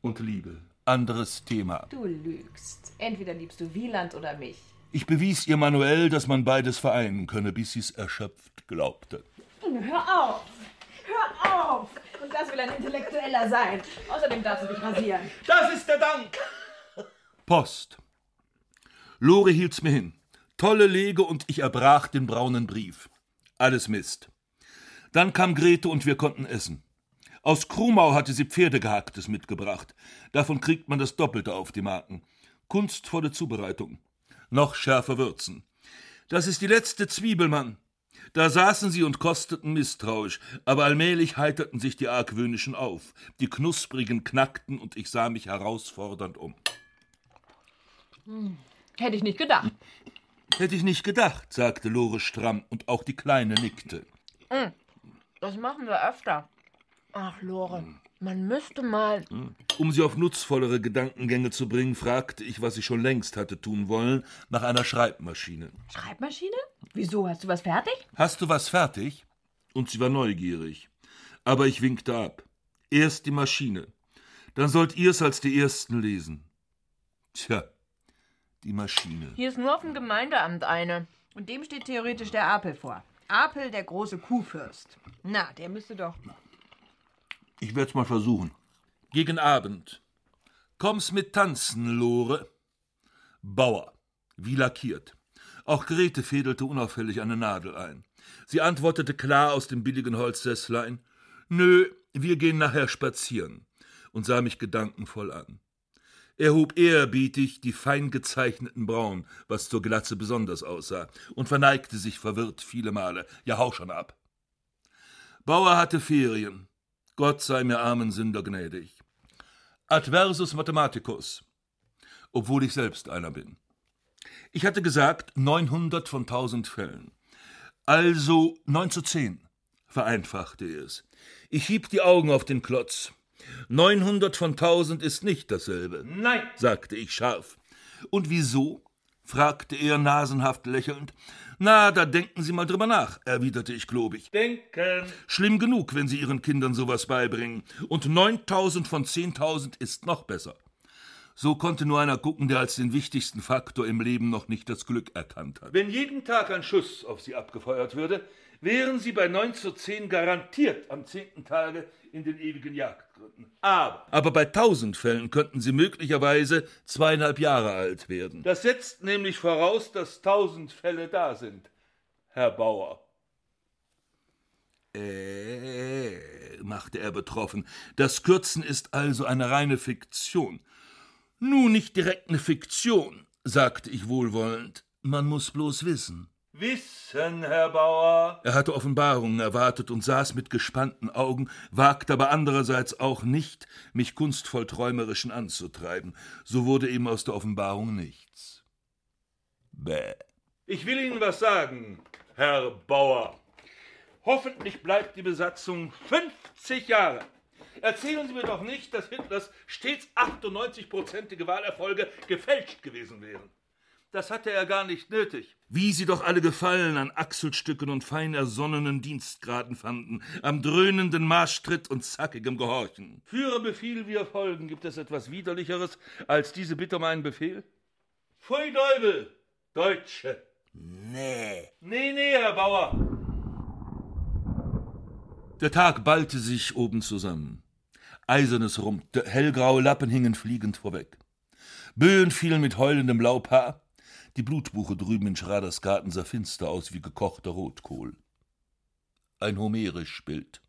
S2: und Liebe. Anderes Thema.
S6: Du lügst. Entweder liebst du Wieland oder mich.
S2: Ich bewies ihr manuell, dass man beides vereinen könne, bis sie's erschöpft glaubte.
S6: Hör auf! Hör auf! Und das will ein Intellektueller sein. Außerdem darfst du dich rasieren.
S3: Das ist der Dank!
S2: Post. Lore hielt's mir hin. Tolle Lege und ich erbrach den braunen Brief. Alles Mist. Dann kam Grete und wir konnten essen. Aus Krumau hatte sie Pferdegehacktes mitgebracht. Davon kriegt man das Doppelte auf die Marken. Kunstvolle Zubereitung. Noch schärfer würzen. Das ist die letzte Zwiebel, Mann. Da saßen sie und kosteten misstrauisch, aber allmählich heiterten sich die Argwöhnischen auf. Die Knusprigen knackten und ich sah mich herausfordernd um.
S6: Hm. Hätte ich nicht gedacht.
S2: Hätte ich nicht gedacht, sagte Lore stramm, und auch die Kleine nickte.
S6: Hm. Das machen wir öfter. Ach, Lore, man müsste mal.
S2: Um sie auf nutzvollere Gedankengänge zu bringen, fragte ich, was ich schon längst hatte tun wollen, nach einer Schreibmaschine.
S6: Schreibmaschine? Wieso? Hast du was fertig?
S2: Hast du was fertig? Und sie war neugierig. Aber ich winkte ab. Erst die Maschine. Dann sollt ihr's als die Ersten lesen. Tja, die Maschine.
S6: Hier ist nur auf dem Gemeindeamt eine. Und dem steht theoretisch der Apel vor. Apel, der große Kuhfürst. Na, der müsste doch.
S2: Ich werd's mal versuchen. Gegen Abend. Komm's mit tanzen, Lore. Bauer. Wie lackiert. Auch Grete fädelte unauffällig eine Nadel ein. Sie antwortete klar aus dem billigen Holzsesslein: Nö, wir gehen nachher spazieren. Und sah mich gedankenvoll an. Er hob ehrerbietig die fein gezeichneten Brauen, was zur Glatze besonders aussah, und verneigte sich verwirrt viele Male. Ja, hau schon ab. Bauer hatte Ferien. Gott sei mir armen Sünder gnädig. Adversus Mathematicus. Obwohl ich selbst einer bin. Ich hatte gesagt, 900 von 1000 Fällen. Also 9 zu 10, vereinfachte er es. Ich hieb die Augen auf den Klotz. 900 von 1000 ist nicht dasselbe.
S3: Nein,
S2: sagte ich scharf. Und wieso? fragte er nasenhaft lächelnd. Na, da denken Sie mal drüber nach, erwiderte ich klobig.
S3: Denken.
S2: Schlimm genug, wenn Sie Ihren Kindern sowas beibringen. Und 9000 von 10.000 ist noch besser. So konnte nur einer gucken, der als den wichtigsten Faktor im Leben noch nicht das Glück erkannt hat.
S3: Wenn jeden Tag ein Schuss auf Sie abgefeuert würde, wären Sie bei 9 zu 10 garantiert am zehnten Tage in den ewigen Jagdgründen. Aber.
S2: Aber bei tausend Fällen könnten Sie möglicherweise zweieinhalb Jahre alt werden.
S3: Das setzt nämlich voraus, dass tausend Fälle da sind, Herr Bauer.
S2: Äh, machte er betroffen. Das Kürzen ist also eine reine Fiktion. Nun, nicht direkt eine Fiktion, sagte ich wohlwollend. Man muss bloß wissen. Wissen, Herr Bauer. Er hatte Offenbarungen erwartet und saß mit gespannten Augen, wagte aber andererseits auch nicht, mich kunstvoll träumerischen anzutreiben. So wurde ihm aus der Offenbarung nichts. Bäh. Ich will Ihnen was sagen, Herr Bauer. Hoffentlich bleibt die Besatzung 50 Jahre. Erzählen Sie mir doch nicht, dass Hitlers stets 98-prozentige Wahlerfolge gefälscht gewesen wären. Das hatte er gar nicht nötig. Wie sie doch alle Gefallen an Achselstücken und fein ersonnenen Dienstgraden fanden, am dröhnenden Marschtritt und zackigem Gehorchen. Führe Befehl, wir folgen. Gibt es etwas Widerlicheres als diese Bitte um einen Befehl? Pfui Teufel, Deutsche. Nee. Nee, nee, Herr Bauer. Der Tag ballte sich oben zusammen. Eisernes rumpte, hellgraue Lappen hingen fliegend vorweg. Böen fielen mit heulendem Laubhaar, die Blutbuche drüben in Schraders Garten sah finster aus wie gekochter Rotkohl. Ein homerisch Bild.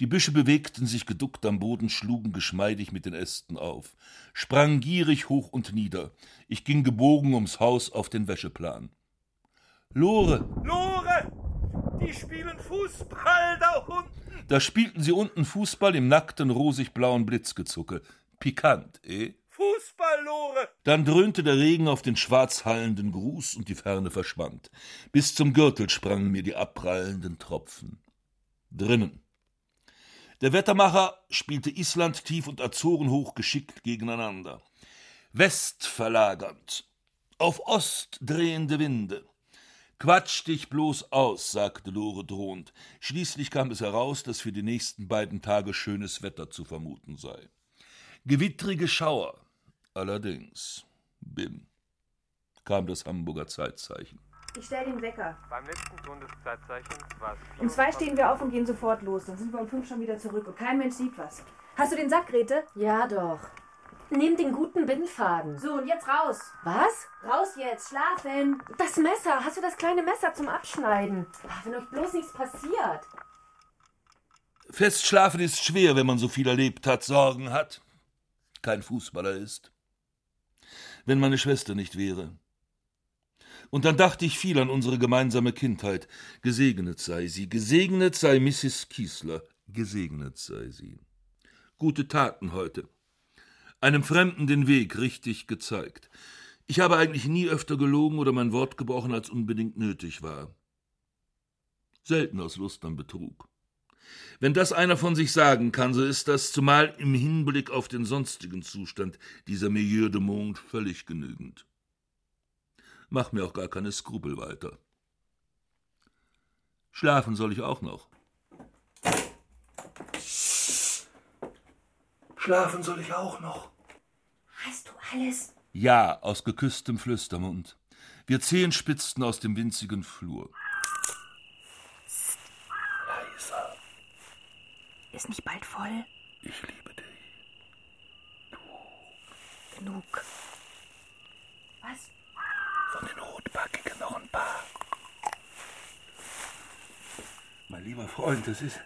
S2: Die Büsche bewegten sich geduckt am Boden, schlugen geschmeidig mit den Ästen auf, sprangen gierig hoch und nieder. Ich ging gebogen ums Haus auf den Wäscheplan. Lore! Lore! Die spielen Fußball da unten! Da spielten sie unten Fußball im nackten, rosig-blauen Blitzgezucke. Pikant, eh? Fußball, Lore! Dann dröhnte der Regen auf den schwarz hallenden Gruß und die Ferne verschwand. Bis zum Gürtel sprangen mir die abprallenden Tropfen. Drinnen. Der Wettermacher spielte Island tief und Azoren hoch geschickt gegeneinander. West verlagernd, auf Ost drehende Winde. Quatsch dich bloß aus, sagte Lore drohend. Schließlich kam es heraus, dass für die nächsten beiden Tage schönes Wetter zu vermuten sei. Gewittrige Schauer. Allerdings. Bim. kam das Hamburger Zeitzeichen.
S9: Ich stell den Wecker.
S7: Beim letzten Ton des Zeitzeichens war es.
S9: Um zwei stehen wir auf und gehen sofort los. Dann sind wir um fünf schon wieder zurück und kein Mensch sieht was. Hast du den Sack, Grete?
S5: Ja, doch. Nimm den guten Bindfaden.
S9: So, und jetzt raus.
S5: Was?
S9: Raus jetzt, schlafen.
S5: Das Messer. Hast du das kleine Messer zum Abschneiden? Ach, wenn euch bloß nichts passiert.
S2: Festschlafen ist schwer, wenn man so viel erlebt hat, Sorgen hat. Kein Fußballer ist. Wenn meine Schwester nicht wäre. Und dann dachte ich viel an unsere gemeinsame Kindheit. Gesegnet sei sie, gesegnet sei Mrs. Kiesler, gesegnet sei sie. Gute Taten heute einem Fremden den Weg richtig gezeigt. Ich habe eigentlich nie öfter gelogen oder mein Wort gebrochen, als unbedingt nötig war. Selten aus Lust am Betrug. Wenn das einer von sich sagen kann, so ist das zumal im Hinblick auf den sonstigen Zustand dieser Milieu de Monde völlig genügend. Mach mir auch gar keine Skrupel weiter. Schlafen soll ich auch noch. Schlafen soll ich auch noch.
S9: Hast du alles?
S2: Ja, aus geküsstem Flüstermund. Wir Zehenspitzten aus dem winzigen Flur.
S9: Ist nicht bald voll?
S2: Ich liebe dich.
S9: Du. Genug. Was?
S2: Von den Rotbackigen noch ein paar. Mein lieber Freund, das ist.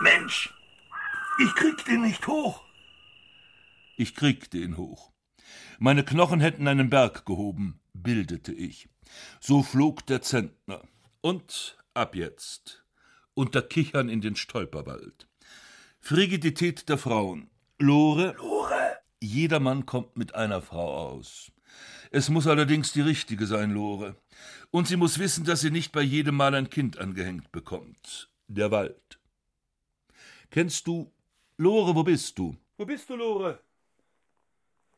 S2: Mensch! Ich krieg den nicht hoch. Ich kriegte ihn hoch. Meine Knochen hätten einen Berg gehoben, bildete ich. So flog der Zentner. Und ab jetzt. Unter Kichern in den Stolperwald. Frigidität der Frauen. Lore. Lore. Jeder Mann kommt mit einer Frau aus. Es muss allerdings die richtige sein, Lore. Und sie muss wissen, dass sie nicht bei jedem Mal ein Kind angehängt bekommt. Der Wald. Kennst du. Lore, wo bist du? Wo bist du, Lore?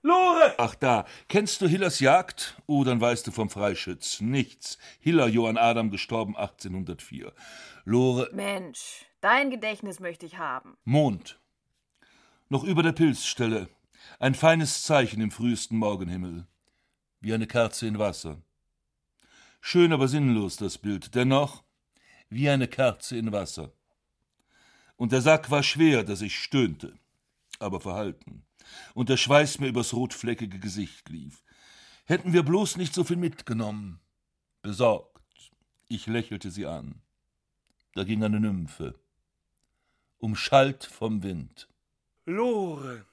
S2: Lore! Ach da, kennst du Hillers Jagd? Oh, dann weißt du vom Freischütz nichts. Hiller Johann Adam gestorben 1804. Lore.
S9: Mensch, dein Gedächtnis möchte ich haben.
S2: Mond. Noch über der Pilzstelle. Ein feines Zeichen im frühesten Morgenhimmel. Wie eine Kerze in Wasser. Schön, aber sinnlos das Bild. Dennoch wie eine Kerze in Wasser. Und der Sack war schwer, dass ich stöhnte, aber verhalten und der Schweiß mir übers rotfleckige Gesicht lief. Hätten wir bloß nicht so viel mitgenommen. Besorgt. Ich lächelte sie an. Da ging eine Nymphe. Umschallt vom Wind. Lore,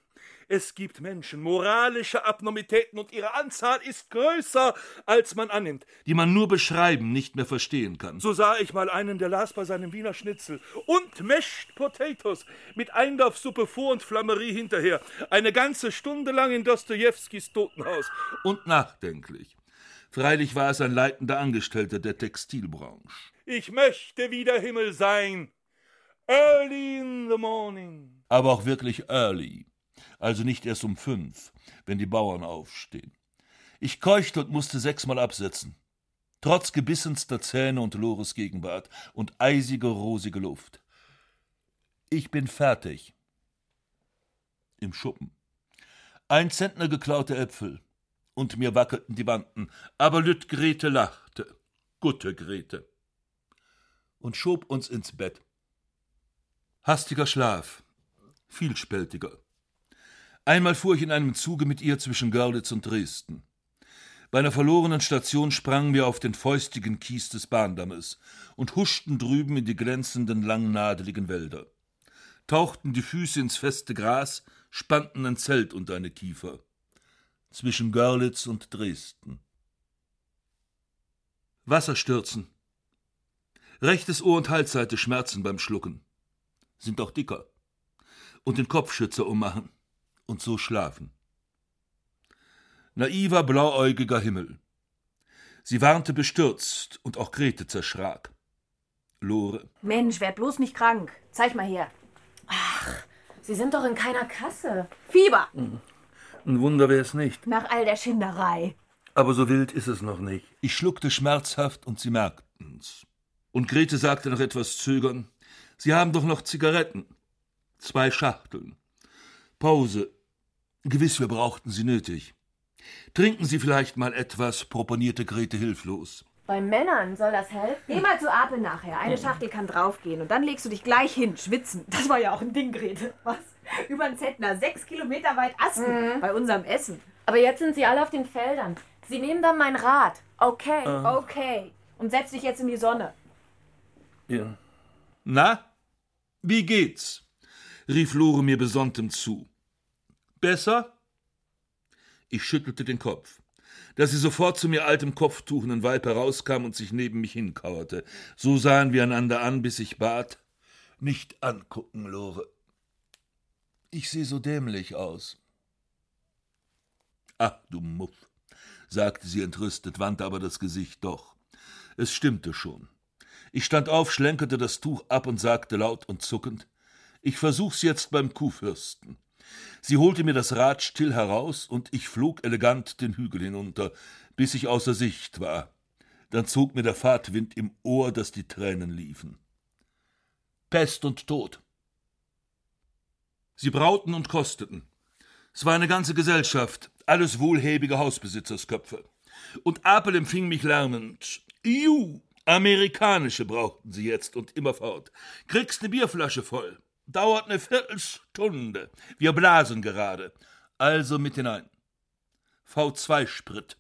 S2: Es gibt Menschen, moralische Abnormitäten und ihre Anzahl ist größer, als man annimmt, die man nur beschreiben, nicht mehr verstehen kann. So sah ich mal einen, der las bei seinem Wiener Schnitzel und Mashed Potatoes mit Einlaufsuppe vor und Flammerie hinterher. Eine ganze Stunde lang in Dostojewskis Totenhaus und nachdenklich. Freilich war es ein leitender Angestellter der Textilbranche. Ich möchte wie der Himmel sein. Early in the morning. Aber auch wirklich early. Also nicht erst um fünf, wenn die Bauern aufstehen. Ich keuchte und musste sechsmal absetzen. Trotz gebissenster Zähne und Lores Gegenwart und eisige, rosige Luft. Ich bin fertig. Im Schuppen. Ein Zentner geklaute Äpfel. Und mir wackelten die Wanten. Aber Lütt Grete lachte. Gute Grete. Und schob uns ins Bett. Hastiger Schlaf. Vielspältiger. Einmal fuhr ich in einem Zuge mit ihr zwischen Görlitz und Dresden. Bei einer verlorenen Station sprangen wir auf den fäustigen Kies des Bahndammes und huschten drüben in die glänzenden, langnadeligen Wälder, tauchten die Füße ins feste Gras, spannten ein Zelt unter eine Kiefer. Zwischen Görlitz und Dresden. Wasserstürzen. Rechtes Ohr und Halsseite schmerzen beim Schlucken. Sind doch dicker. Und den Kopfschützer ummachen und so schlafen. Naiver, blauäugiger Himmel. Sie warnte bestürzt und auch Grete zerschrak. Lore.
S9: Mensch, werd bloß nicht krank. Zeig mal her.
S5: Ach, Sie sind doch in keiner Kasse.
S9: Fieber.
S2: Ein Wunder wär's nicht.
S9: Nach all der Schinderei.
S2: Aber so wild ist es noch nicht. Ich schluckte schmerzhaft und sie merkten's. Und Grete sagte nach etwas Zögern: Sie haben doch noch Zigaretten. Zwei Schachteln. Pause. Gewiss, wir brauchten sie nötig. Trinken Sie vielleicht mal etwas, proponierte Grete hilflos.
S9: Bei Männern soll das helfen? Geh mal zu Apel nachher. Eine Schachtel kann draufgehen. Und dann legst du dich gleich hin, schwitzen. Das war ja auch ein Ding, Grete. Was? Über den Zettner, sechs Kilometer weit Asten. Bei unserem Essen.
S5: Aber jetzt sind Sie alle auf den Feldern. Sie nehmen dann mein Rad. Okay.
S9: Okay. Und setz dich jetzt in die Sonne.
S2: Ja. Na, wie geht's? rief Lore mir besonntem zu. Besser? Ich schüttelte den Kopf. Dass sie sofort zu mir altem kopftuchenden Weib herauskam und sich neben mich hinkauerte. So sahen wir einander an, bis ich bat: Nicht angucken, Lore. Ich sehe so dämlich aus. Ach, du Muff, sagte sie entrüstet, wandte aber das Gesicht doch. Es stimmte schon. Ich stand auf, schlenkerte das Tuch ab und sagte laut und zuckend: Ich versuch's jetzt beim Kuhfürsten. Sie holte mir das Rad still heraus, und ich flog elegant den Hügel hinunter, bis ich außer Sicht war. Dann zog mir der Fahrtwind im Ohr, dass die Tränen liefen. Pest und Tod. Sie brauten und kosteten. Es war eine ganze Gesellschaft, alles wohlhäbige Hausbesitzersköpfe. Und Apel empfing mich lärmend. Juh, amerikanische brauchten sie jetzt und immerfort. Kriegst ne Bierflasche voll. Dauert ne Viertelstunde. Wir blasen gerade. Also mit hinein. V2-Sprit.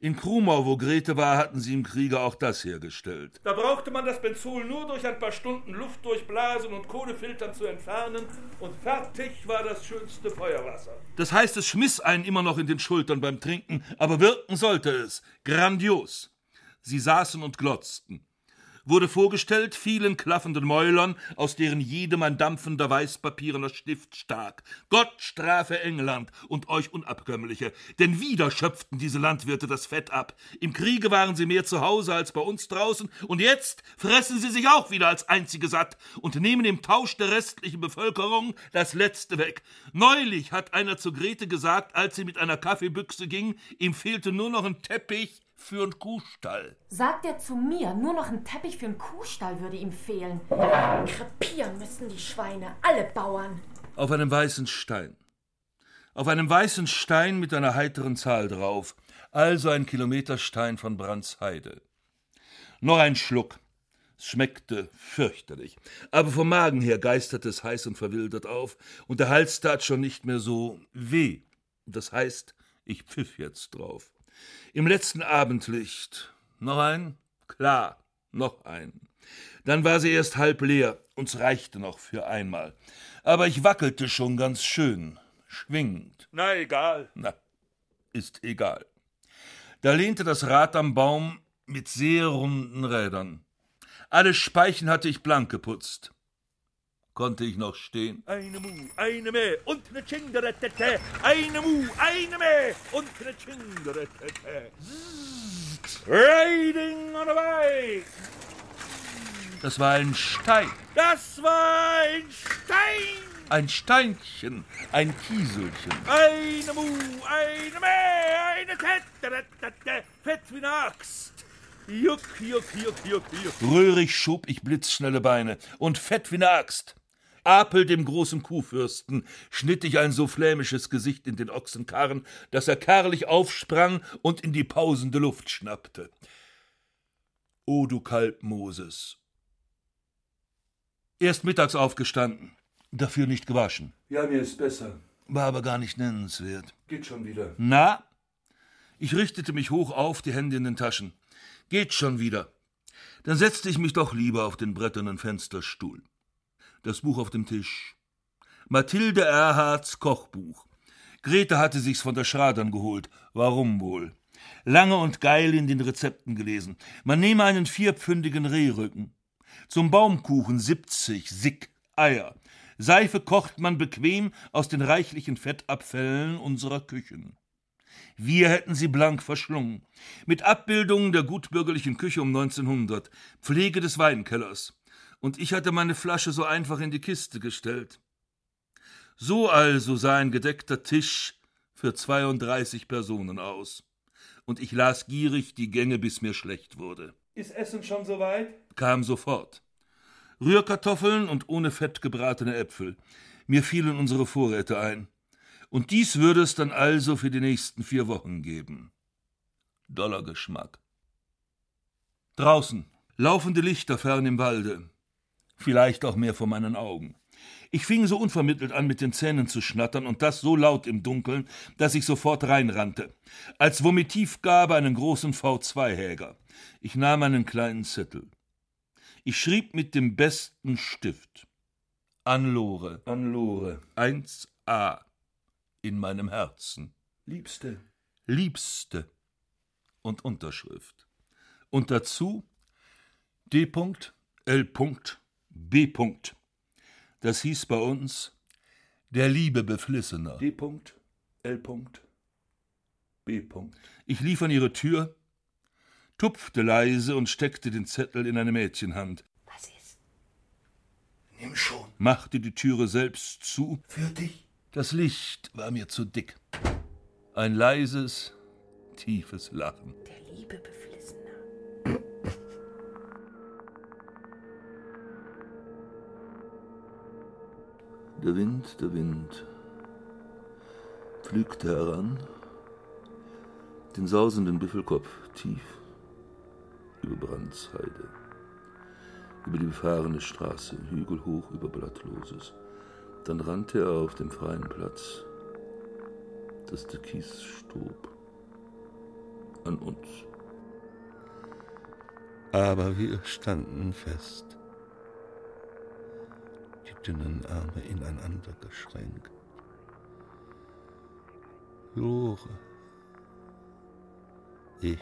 S2: In Krumau, wo Grete war, hatten sie im Kriege auch das hergestellt. Da brauchte man das Benzol nur durch ein paar Stunden Luft durchblasen und Kohlefiltern zu entfernen und fertig war das schönste Feuerwasser. Das heißt, es schmiss einen immer noch in den Schultern beim Trinken, aber wirken sollte es. Grandios. Sie saßen und glotzten wurde vorgestellt vielen klaffenden Mäulern, aus deren jedem ein dampfender weißpapierener Stift stak. Gott strafe England und euch Unabkömmliche, denn wieder schöpften diese Landwirte das Fett ab. Im Kriege waren sie mehr zu Hause als bei uns draußen, und jetzt fressen sie sich auch wieder als einzige satt und nehmen im Tausch der restlichen Bevölkerung das Letzte weg. Neulich hat einer zu Grete gesagt, als sie mit einer Kaffeebüchse ging, ihm fehlte nur noch ein Teppich für einen Kuhstall.
S5: Sagt er zu mir, nur noch ein Teppich für einen Kuhstall würde ihm fehlen. Krepieren müssten die Schweine, alle Bauern.
S2: Auf einem weißen Stein. Auf einem weißen Stein mit einer heiteren Zahl drauf. Also ein Kilometerstein von Brandsheide. Noch ein Schluck. Es schmeckte fürchterlich. Aber vom Magen her geisterte es heiß und verwildert auf, und der Hals tat schon nicht mehr so weh. Das heißt, ich pfiff jetzt drauf. Im letzten Abendlicht. Noch ein? Klar, noch ein. Dann war sie erst halb leer, uns reichte noch für einmal. Aber ich wackelte schon ganz schön. schwingt.
S3: Na, egal.
S2: Na, ist egal. Da lehnte das Rad am Baum mit sehr runden Rädern. Alle Speichen hatte ich blank geputzt. Konnte ich noch stehen?
S3: Eine Mu, eine Mäh und eine Chingeretete. Eine Mu, eine Mäh und eine Chingeretete. Riding on a bike.
S2: Das war ein Stein.
S3: Das war ein Stein.
S2: Ein Steinchen, ein Kieselchen.
S3: Eine Mu, eine Mäh, eine Tette, fett wie eine Axt. Juck, juck, juck, juck, juck.
S2: Röhrig schob ich blitzschnelle Beine und fett wie eine Axt. Apel dem großen Kuhfürsten schnitt ich ein so flämisches Gesicht in den Ochsenkarren, dass er karlich aufsprang und in die pausende Luft schnappte. O du Kalb Moses. Erst mittags aufgestanden, dafür nicht gewaschen.
S3: Ja, mir ist besser.
S2: War aber gar nicht nennenswert.
S3: Geht schon wieder.
S2: Na? Ich richtete mich hoch auf, die Hände in den Taschen. Geht schon wieder. Dann setzte ich mich doch lieber auf den bretternen Fensterstuhl. Das Buch auf dem Tisch. Mathilde Erhards Kochbuch. Grete hatte sich's von der Schradern geholt. Warum wohl? Lange und geil in den Rezepten gelesen. Man nehme einen vierpfündigen Rehrücken. Zum Baumkuchen 70 Sick Eier. Seife kocht man bequem aus den reichlichen Fettabfällen unserer Küchen. Wir hätten sie blank verschlungen. Mit Abbildungen der gutbürgerlichen Küche um 1900, Pflege des Weinkellers. Und ich hatte meine Flasche so einfach in die Kiste gestellt. So also sah ein gedeckter Tisch für 32 Personen aus. Und ich las gierig die Gänge, bis mir schlecht wurde.
S3: Ist Essen schon soweit?
S2: Kam sofort. Rührkartoffeln und ohne Fett gebratene Äpfel. Mir fielen unsere Vorräte ein. Und dies würde es dann also für die nächsten vier Wochen geben. Doller Geschmack. Draußen, laufende Lichter fern im Walde. Vielleicht auch mehr vor meinen Augen. Ich fing so unvermittelt an, mit den Zähnen zu schnattern und das so laut im Dunkeln, dass ich sofort reinrannte. Als Vomitivgabe einen großen V2-Häger. Ich nahm einen kleinen Zettel. Ich schrieb mit dem besten Stift. An Lore.
S3: An Lore.
S2: 1a. In meinem Herzen.
S3: Liebste.
S2: Liebste. Und Unterschrift. Und dazu D. L. B. Das hieß bei uns der liebe Beflissener.
S3: D. L. B.
S2: Ich lief an ihre Tür, tupfte leise und steckte den Zettel in eine Mädchenhand.
S9: Was ist?
S3: Nimm schon.
S2: Machte die Türe selbst zu.
S3: Für dich.
S2: Das Licht war mir zu dick. Ein leises, tiefes Lachen.
S9: Der liebe Beflissener.
S2: Der Wind, der Wind pflügte heran, den sausenden Büffelkopf tief über Brandsheide, über die befahrene Straße, hügelhoch über Blattloses. Dann rannte er auf dem freien Platz, dass der Kies stob, an uns. Aber wir standen fest, Arme ineinander geschränkt. Lore, ich,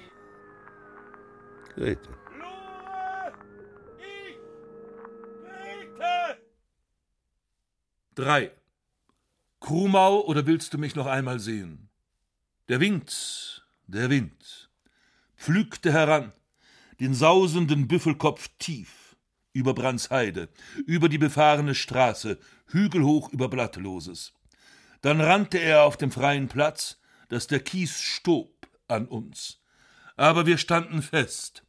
S2: Grete.
S3: Lore! Ich! Grete!
S2: Drei. Krumau, oder willst du mich noch einmal sehen? Der Wind, der Wind, pflügte heran, den sausenden Büffelkopf tief, über Brandsheide, über die befahrene Straße, hügelhoch über Blattloses. Dann rannte er auf dem freien Platz, dass der Kies stob an uns. Aber wir standen fest,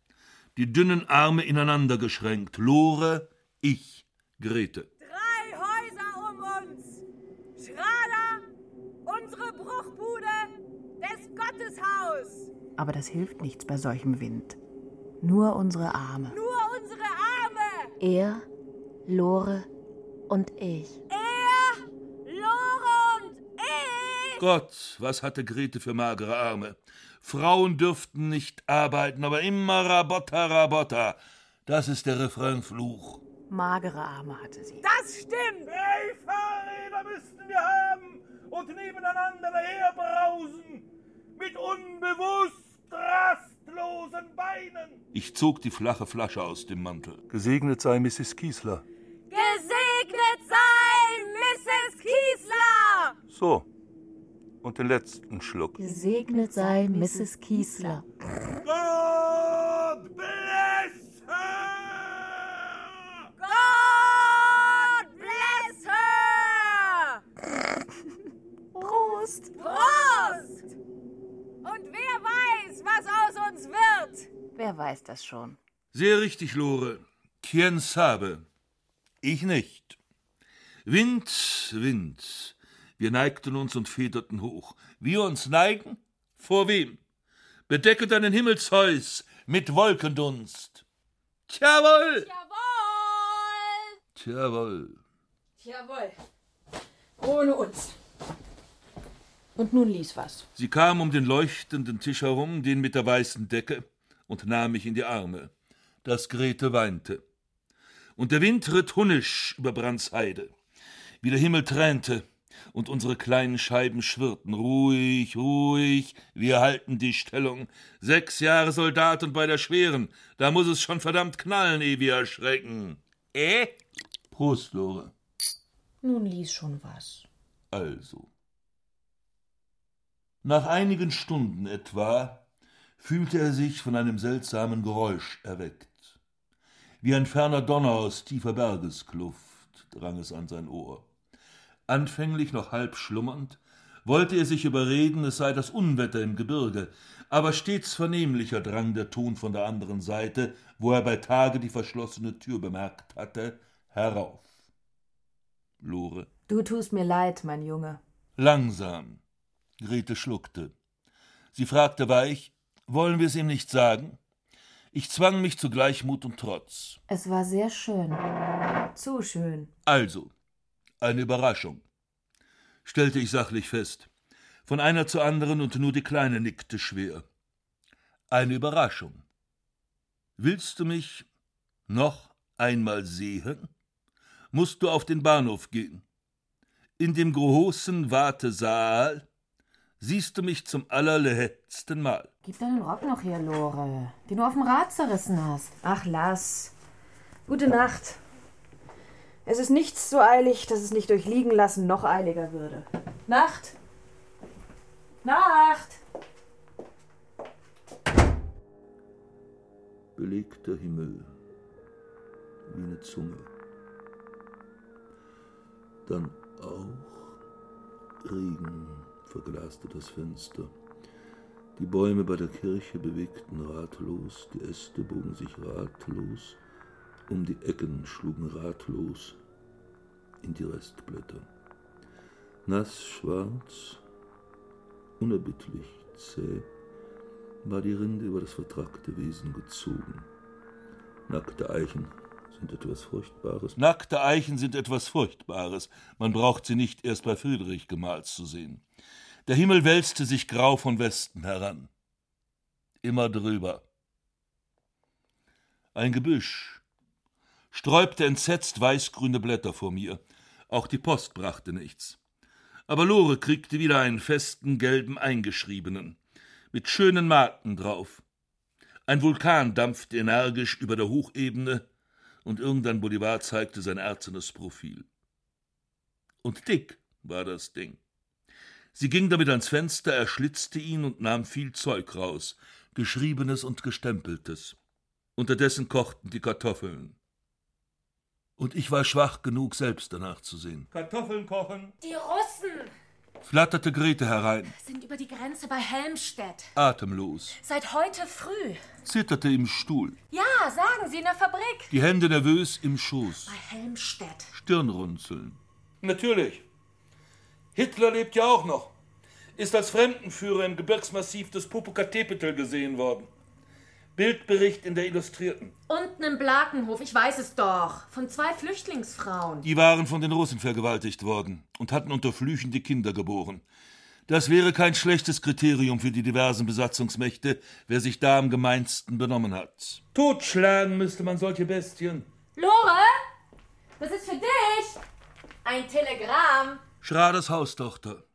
S2: die dünnen Arme ineinander geschränkt, Lore, ich, Grete.
S6: Drei Häuser um uns. Schrader, unsere Bruchbude, des Gotteshaus.
S12: Aber das hilft nichts bei solchem Wind. Nur unsere Arme.
S6: Nur unsere Arme.
S5: Er, Lore und ich.
S6: Er, Lore und ich.
S2: Gott, was hatte Grete für magere Arme. Frauen dürften nicht arbeiten, aber immer Rabotta, Rabotta. Das ist der Refrainfluch.
S12: Magere Arme hatte sie.
S6: Das stimmt.
S3: Drei Fahrräder müssten wir haben und nebeneinander herbrausen mit unbewusst rastlosen Beinen.
S2: Ich zog die flache Flasche aus dem Mantel. Gesegnet sei Mrs. Kiesler.
S6: Gesegnet sei Mrs. Kiesler!
S2: So. Und den letzten Schluck.
S12: Gesegnet sei Mrs. Kiesler.
S3: God bless her!
S6: God bless her!
S12: Prost!
S6: Prost! Und wer weiß, was aus uns wird?
S12: Wer weiß das schon?
S2: Sehr richtig, Lore. Quien sabe. Ich nicht. Wind, Wind. Wir neigten uns und federten hoch. Wir uns neigen? Vor wem? Bedecke deinen Himmel, Zeus, mit Wolkendunst. Jawohl!
S6: Jawohl!
S2: Jawohl.
S9: Jawohl. Ohne uns. Und nun lies was.
S2: Sie kam um den leuchtenden Tisch herum, den mit der weißen Decke, und nahm mich in die Arme. Das Grete weinte. Und der Wind ritt hunnisch über Brandsheide. Wie der Himmel tränte, und unsere kleinen Scheiben schwirrten. Ruhig, ruhig, wir halten die Stellung. Sechs Jahre Soldat und bei der Schweren, da muss es schon verdammt knallen, ehe wir erschrecken. Äh? Prost, Lore.
S9: Nun lies schon was.
S2: Also. Nach einigen Stunden etwa fühlte er sich von einem seltsamen Geräusch erweckt. Wie ein ferner Donner aus tiefer Bergeskluft drang es an sein Ohr. Anfänglich noch halb schlummernd, wollte er sich überreden, es sei das Unwetter im Gebirge, aber stets vernehmlicher drang der Ton von der anderen Seite, wo er bei Tage die verschlossene Tür bemerkt hatte, herauf. Lore.
S9: Du tust mir leid, mein Junge.
S2: Langsam. Grete schluckte. Sie fragte weich, wollen wir es ihm nicht sagen? Ich zwang mich zu Gleichmut und Trotz.
S9: Es war sehr schön. Zu schön.
S2: Also, eine Überraschung, stellte ich sachlich fest. Von einer zur anderen und nur die Kleine nickte schwer. Eine Überraschung. Willst du mich noch einmal sehen? Musst du auf den Bahnhof gehen. In dem großen Wartesaal siehst du mich zum allerletzten Mal.
S12: Gib deinen Rock noch her, Lore, den du auf dem Rad zerrissen hast.
S9: Ach, lass. Gute Nacht. Es ist nichts so eilig, dass es nicht durch Liegen lassen noch eiliger würde. Nacht. Nacht.
S2: Belegter Himmel, wie eine Zunge. Dann auch Regen verglaste das Fenster. Die Bäume bei der Kirche bewegten ratlos, die Äste bogen sich ratlos, um die Ecken schlugen ratlos in die Restblätter. Nass, schwarz, unerbittlich, zäh, war die Rinde über das vertrackte Wesen gezogen. Nackte Eichen sind etwas Furchtbares. Nackte Eichen sind etwas Furchtbares. Man braucht sie nicht erst bei Friedrich gemalt zu sehen. Der Himmel wälzte sich grau von Westen heran. Immer drüber. Ein Gebüsch sträubte entsetzt weißgrüne Blätter vor mir. Auch die Post brachte nichts. Aber Lore kriegte wieder einen festen gelben eingeschriebenen, mit schönen Marken drauf. Ein Vulkan dampfte energisch über der Hochebene, und irgendein Bolivar zeigte sein erzenes Profil. Und dick war das Ding. Sie ging damit ans Fenster, erschlitzte ihn und nahm viel Zeug raus, geschriebenes und gestempeltes. Unterdessen kochten die Kartoffeln. Und ich war schwach genug, selbst danach zu sehen.
S3: Kartoffeln kochen.
S5: Die Russen
S2: Flatterte Grete herein,
S5: sind über die Grenze bei Helmstedt.
S2: atemlos,
S5: Seit heute früh.
S2: zitterte im Stuhl,
S5: Ja, sagen Sie in der Fabrik.
S2: die Hände nervös im Schoß,
S5: Bei Helmstedt.
S2: Stirnrunzeln.
S3: Natürlich. Hitler lebt ja auch noch. Ist als Fremdenführer im Gebirgsmassiv des Popocatépetl gesehen worden. Bildbericht in der Illustrierten.
S5: Unten im Blakenhof, ich weiß es doch. Von zwei Flüchtlingsfrauen.
S2: Die waren von den Russen vergewaltigt worden und hatten unter Flüchen die Kinder geboren. Das wäre kein schlechtes Kriterium für die diversen Besatzungsmächte, wer sich da am gemeinsten benommen hat.
S3: Totschlagen müsste man solche Bestien.
S5: Lore, das ist für dich. Ein Telegramm.
S2: Schraders Haustochter.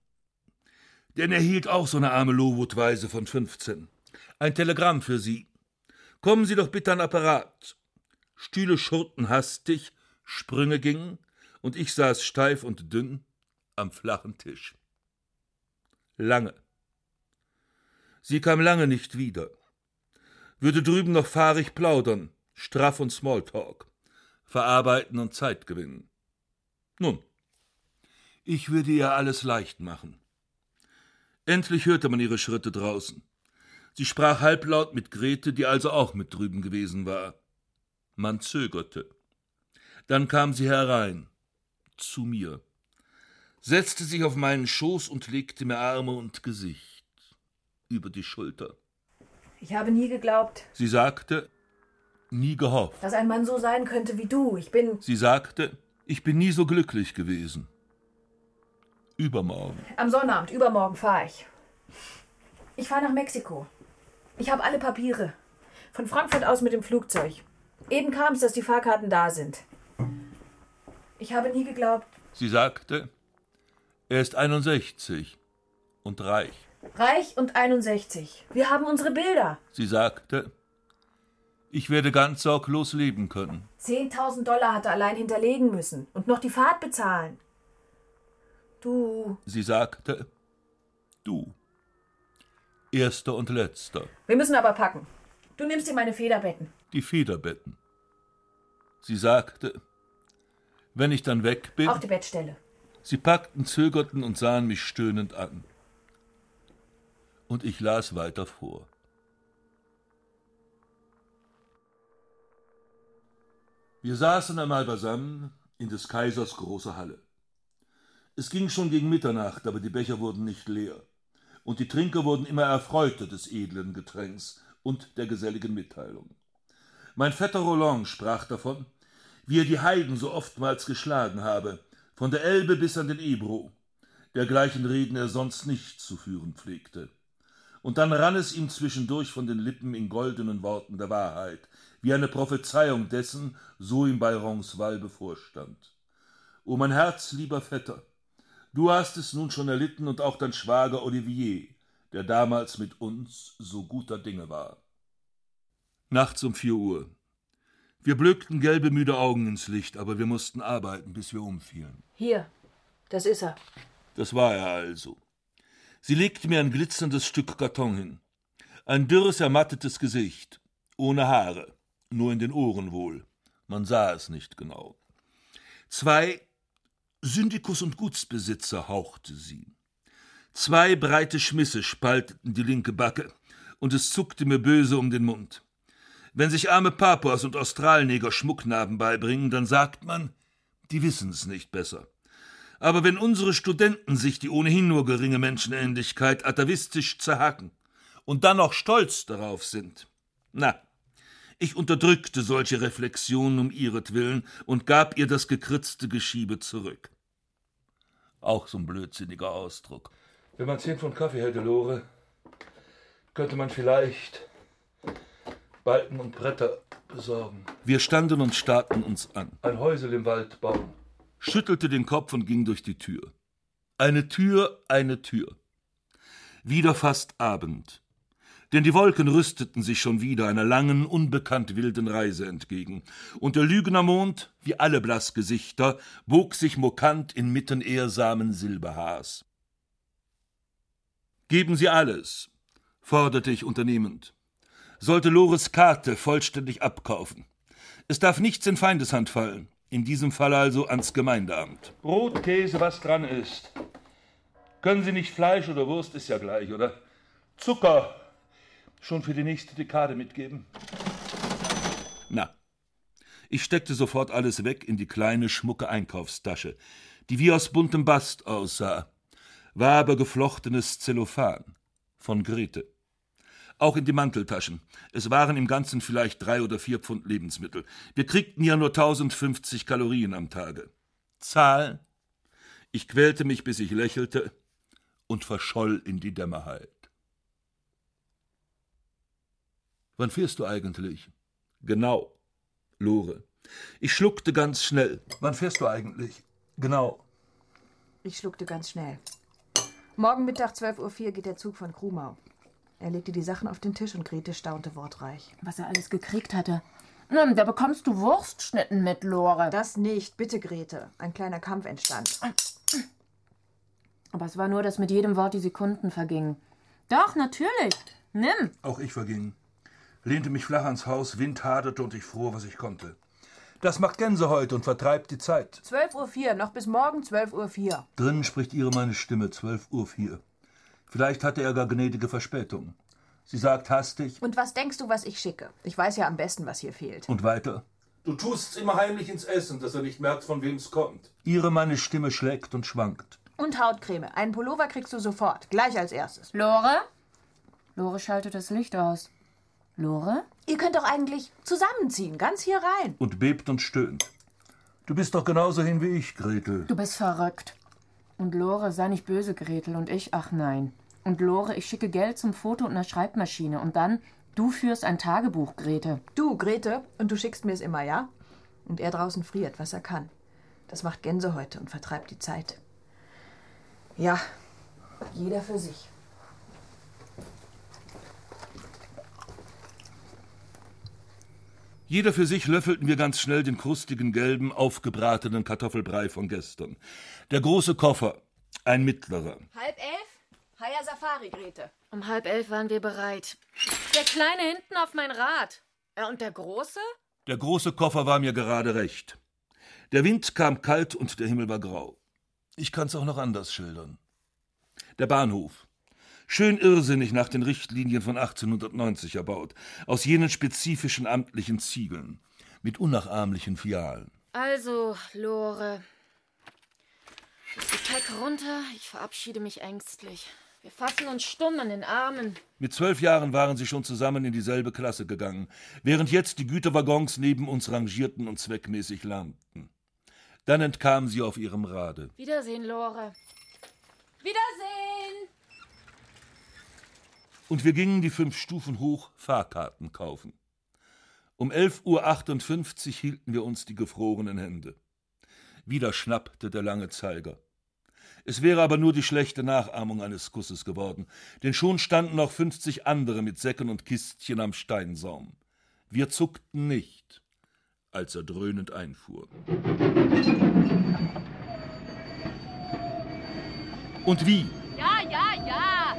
S2: Denn er hielt auch so eine arme Lowood-Weise von 15. Ein Telegramm für Sie. Kommen Sie doch bitte an Apparat. Stühle schurrten hastig, Sprünge gingen, und ich saß steif und dünn am flachen Tisch. Lange. Sie kam lange nicht wieder. Würde drüben noch fahrig plaudern, straff und Smalltalk, verarbeiten und Zeit gewinnen. Nun, ich würde ihr alles leicht machen. Endlich hörte man ihre Schritte draußen. Sie sprach halblaut mit Grete, die also auch mit drüben gewesen war. Man zögerte. Dann kam sie herein, zu mir, setzte sich auf meinen Schoß und legte mir Arme und Gesicht über die Schulter.
S9: Ich habe nie geglaubt,
S2: Sie sagte, nie gehofft.
S9: dass ein Mann so sein könnte wie du. Ich bin
S2: Sie sagte, ich bin nie so glücklich gewesen. Übermorgen.
S9: am Sonnabend, übermorgen fahre ich. Ich fahre nach Mexiko. Ich habe alle Papiere. Von Frankfurt aus mit dem Flugzeug. Eben kam es, dass die Fahrkarten da sind. Ich habe nie geglaubt,
S2: Sie sagte, er ist 61 und reich.
S9: reich und 61. Wir haben unsere Bilder.
S2: Sie sagte, ich werde ganz sorglos leben können.
S9: 10.000 Dollar hat er allein hinterlegen müssen und noch die Fahrt bezahlen. Du,
S2: Sie sagte, du. Erster und letzter.
S9: wir müssen aber packen. Du nimmst dir meine Federbetten.
S2: Die Federbetten. Sie sagte, wenn ich dann weg bin.
S9: Auch die Bettstelle.
S2: Sie packten, zögerten und sahen mich stöhnend an. Und ich las weiter vor. Wir saßen einmal beisammen in des Kaisers großer Halle. Es ging schon gegen Mitternacht, aber die Becher wurden nicht leer, und die Trinker wurden immer erfreuter des edlen Getränks und der geselligen Mitteilung. Mein Vetter Roland sprach davon, wie er die Heiden so oftmals geschlagen habe, von der Elbe bis an den Ebro, dergleichen Reden er sonst nicht zu führen pflegte. Und dann rann es ihm zwischendurch von den Lippen in goldenen Worten der Wahrheit, wie eine Prophezeiung dessen, so ihm bei Roncesvalles bevorstand. O mein Herz, lieber Vetter, du hast es nun schon erlitten und auch dein Schwager Olivier, der damals mit uns so guter Dinge war. Nachts um vier Uhr. Wir blökten gelbe, müde Augen ins Licht, aber wir mussten arbeiten, bis wir umfielen.
S9: Hier, das ist er.
S2: Das war er also. Sie legte mir ein glitzerndes Stück Karton hin. Ein dürres, ermattetes Gesicht, ohne Haare, nur in den Ohren wohl. Man sah es nicht genau. Zwei Syndikus und Gutsbesitzer hauchte sie. Zwei breite Schmisse spalteten die linke Backe, und es zuckte mir böse um den Mund. Wenn sich arme Papuas und Australneger Schmucknarben beibringen, dann sagt man, die wissen's nicht besser. Aber wenn unsere Studenten sich die ohnehin nur geringe Menschenähnlichkeit atavistisch zerhacken und dann noch stolz darauf sind, na, ich unterdrückte solche Reflexionen um ihretwillen und gab ihr das gekritzte Geschiebe zurück. Auch so ein blödsinniger Ausdruck. Wenn man zehn Pfund Kaffee hätte, Lore, könnte man vielleicht Balken und Bretter besorgen. Wir standen und starrten uns an. Ein Häusel im Wald bauen. Schüttelte den Kopf und ging durch die Tür. Eine Tür, eine Tür. Wieder fast Abend. Denn die Wolken rüsteten sich schon wieder einer langen, unbekannt wilden Reise entgegen, und der Lügnermond, wie alle Blassgesichter, bog sich mokant inmitten ehrsamen Silberhaars. Geben Sie alles, forderte ich unternehmend. Sollte Lores Karte vollständig abkaufen. Es darf nichts in Feindeshand fallen, in diesem Fall also ans Gemeindeamt. Brot, Käse, was dran ist. Können Sie nicht Fleisch oder Wurst, ist ja gleich, oder? Zucker, schon für die nächste Dekade mitgeben? Na, ich steckte sofort alles weg in die kleine, schmucke Einkaufstasche, die wie aus buntem Bast aussah, war aber geflochtenes Zellophan von Grete. Auch in die Manteltaschen. Es waren im Ganzen vielleicht drei oder vier Pfund Lebensmittel. Wir kriegten ja nur 1050 Kalorien am Tage. Zahlen? Ich quälte mich, bis ich lächelte und verscholl in die Dämmerheit. Wann fährst du eigentlich? Genau, Lore. Ich schluckte ganz schnell. Wann fährst du eigentlich? Genau.
S9: Ich schluckte ganz schnell. Morgen Mittag 12.04 Uhr geht der Zug von Krumau. Er legte die Sachen auf den Tisch und Grete staunte wortreich.
S5: Was er alles gekriegt hatte. Na, da bekommst du Wurstschnitten mit, Lore.
S9: Das nicht, bitte, Grete. Ein kleiner Kampf entstand.
S5: Aber es war nur, dass mit jedem Wort die Sekunden vergingen. Doch, natürlich. Nimm.
S2: Auch ich verging. Lehnte mich flach ans Haus, Wind haderte und ich fror, was ich konnte. Das macht Gänsehaut und vertreibt die Zeit.
S9: 12.04 Uhr, noch bis morgen 12.04 Uhr.
S2: Drinnen spricht ihre meine Stimme, 12 Uhr vier. Vielleicht hatte er gar gnädige Verspätung. Sie sagt hastig.
S9: Und was denkst du, was ich schicke? Ich weiß ja am besten, was hier fehlt.
S2: Und weiter. Du tust's immer heimlich ins Essen, dass er nicht merkt, von wem's kommt. Ihre meine Stimme schlägt und schwankt.
S9: Und Hautcreme. Einen Pullover kriegst du sofort. Gleich als erstes.
S5: Lore? Lore schaltet das Licht aus. Lore?
S9: Ihr könnt doch eigentlich zusammenziehen, ganz hier rein.
S2: Und bebt und stöhnt. Du bist doch genauso hin wie ich, Gretel.
S5: Du bist verrückt. Und Lore, sei nicht böse, Gretel. Und ich, ach nein. Und Lore, ich schicke Geld zum Foto und einer Schreibmaschine. Und dann, du führst ein Tagebuch, Grete.
S9: Du, Grete, und du schickst mir es immer, ja? Und er draußen friert, was er kann. Das macht Gänsehäute und vertreibt die Zeit. Ja, jeder für sich.
S2: Jeder für sich löffelten wir ganz schnell den krustigen, gelben, aufgebratenen Kartoffelbrei von gestern. Der große Koffer, ein mittlerer.
S4: Halb elf? Haya Safari, Grete.
S5: Um halb elf waren wir bereit. Der Kleine hinten auf mein Rad. Ja, und der Große?
S2: Der große Koffer war mir gerade recht. Der Wind kam kalt und der Himmel war grau. Ich kann's auch noch anders schildern. Der Bahnhof. Schön irrsinnig nach den Richtlinien von 1890 erbaut, aus jenen spezifischen amtlichen Ziegeln, mit unnachahmlichen Fialen.
S5: Also, Lore. Das Gepäck runter, ich verabschiede mich ängstlich. Wir fassen uns stumm an den Armen.
S2: Mit zwölf Jahren waren sie schon zusammen in dieselbe Klasse gegangen, während jetzt die Güterwaggons neben uns rangierten und zweckmäßig lärmten. Dann entkam sie auf ihrem Rade.
S5: Wiedersehen, Lore. Wiedersehen!
S2: Und wir gingen die fünf Stufen hoch Fahrkarten kaufen. Um 11.58 Uhr hielten wir uns die gefrorenen Hände. Wieder schnappte der lange Zeiger. Es wäre aber nur die schlechte Nachahmung eines Kusses geworden, denn schon standen noch fünfzig andere mit Säcken und Kistchen am Steinsaum. Wir zuckten nicht, als er dröhnend einfuhr. Und wie?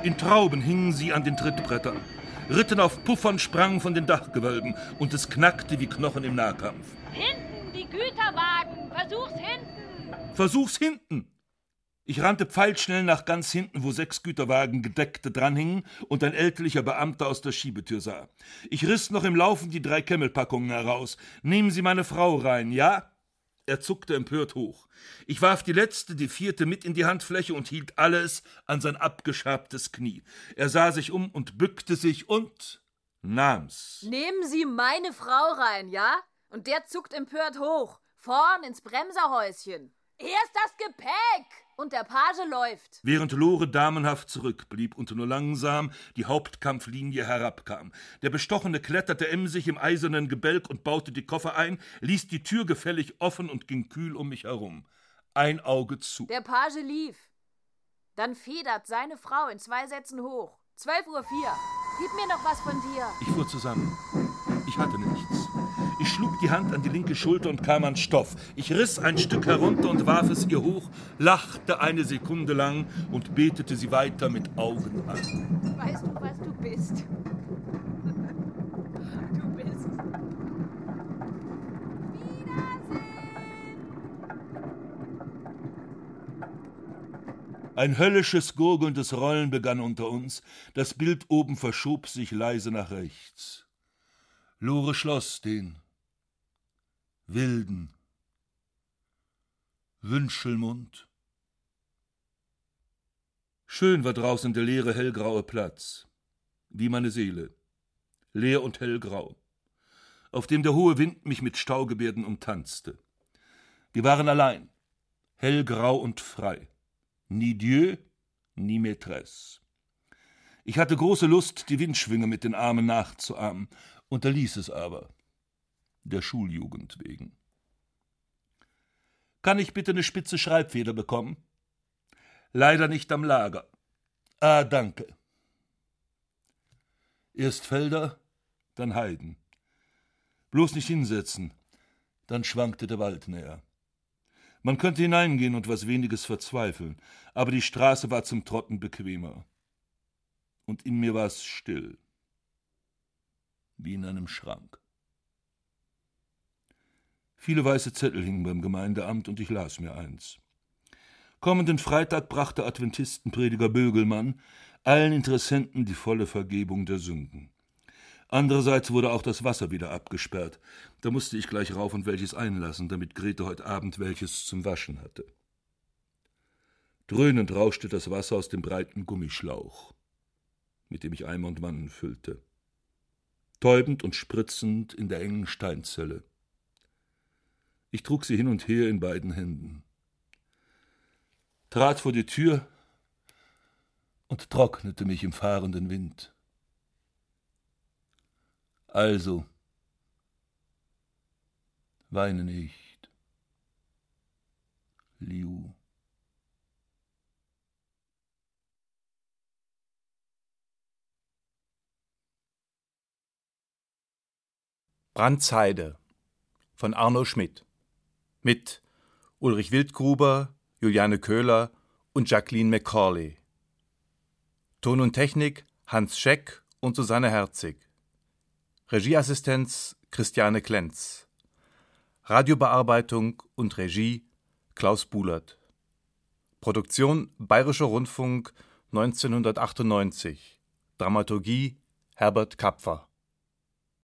S2: In Trauben hingen sie an den Trittbrettern, ritten auf Puffern, sprangen von den Dachgewölben, und es knackte wie Knochen im Nahkampf.
S11: Hinten, die Güterwagen. Versuch's hinten.
S2: Versuch's hinten! Ich rannte pfeilschnell nach ganz hinten, wo sechs Güterwagen gedeckte dranhingen und ein ältlicher Beamter aus der Schiebetür sah. Ich riss noch im Laufen die drei Kemmelpackungen heraus. Nehmen Sie meine Frau rein, ja? Er zuckte empört hoch. Ich warf die letzte, die vierte mit in die Handfläche und hielt alles an sein abgeschabtes Knie. Er sah sich um und bückte sich und nahm's.
S4: Nehmen Sie meine Frau rein, ja? Und der zuckt empört hoch. Vorn ins Bremserhäuschen. Erst das Gepäck! Und der Page läuft.
S2: Während Lore damenhaft zurückblieb und nur langsam die Hauptkampflinie herabkam. Der Bestochene kletterte emsig im eisernen Gebälk und baute die Koffer ein, ließ die Tür gefällig offen und ging kühl um mich herum. Ein Auge zu.
S4: Der Page lief. Dann federt seine Frau in zwei Sätzen hoch. 12.04 Uhr. Gib mir noch was von dir.
S2: Ich fuhr zusammen. Ich hatte nichts. Ich schlug die Hand an die linke Schulter und kam an Stoff. Ich riss ein Stück herunter und warf es ihr hoch, lachte eine Sekunde lang und betete sie weiter mit Augen an.
S4: Weißt du, was du bist? Du bist.
S2: Ein höllisches, gurgelndes Rollen begann unter uns. Das Bild oben verschob sich leise nach rechts. Lore schloss den wilden Wünschelmund. Schön war draußen der leere, hellgraue Platz, wie meine Seele, leer und hellgrau, auf dem der hohe Wind mich mit Staugebärden umtanzte. Wir waren allein, hellgrau und frei, ni Dieu, ni Maîtresse. Ich hatte große Lust, die Windschwinge mit den Armen nachzuahmen, unterließ es aber, der Schuljugend wegen. Kann ich bitte eine spitze Schreibfeder bekommen? Leider nicht am Lager. Ah, danke. Erst Felder, dann Heiden. Bloß nicht hinsetzen. Dann schwankte der Wald näher. Man könnte hineingehen und was weniges verzweifeln, aber die Straße war zum Trotten bequemer. Und in mir war es still. Wie in einem Schrank. Viele weiße Zettel hingen beim Gemeindeamt und ich las mir eins. Kommenden Freitag brachte Adventistenprediger Bögelmann allen Interessenten die volle Vergebung der Sünden. Andererseits wurde auch das Wasser wieder abgesperrt. Da musste ich gleich rauf und welches einlassen, damit Grete heute Abend welches zum Waschen hatte. Dröhnend rauschte das Wasser aus dem breiten Gummischlauch, mit dem ich Eimer und Wannen füllte. Täubend und spritzend in der engen Steinzelle. Ich trug sie hin und her in beiden Händen, trat vor die Tür und trocknete mich im fahrenden Wind. Also, weine nicht, Liu.
S13: Brandsheide von Arno Schmidt mit Ulrich Wildgruber, Juliane Köhler und Jacqueline McCauley. Ton und Technik Hans Scheck und Susanne Herzig. Regieassistenz Christiane Klenz. Radiobearbeitung und Regie Klaus Bulert. Produktion Bayerischer Rundfunk 1998. Dramaturgie Herbert Kapfer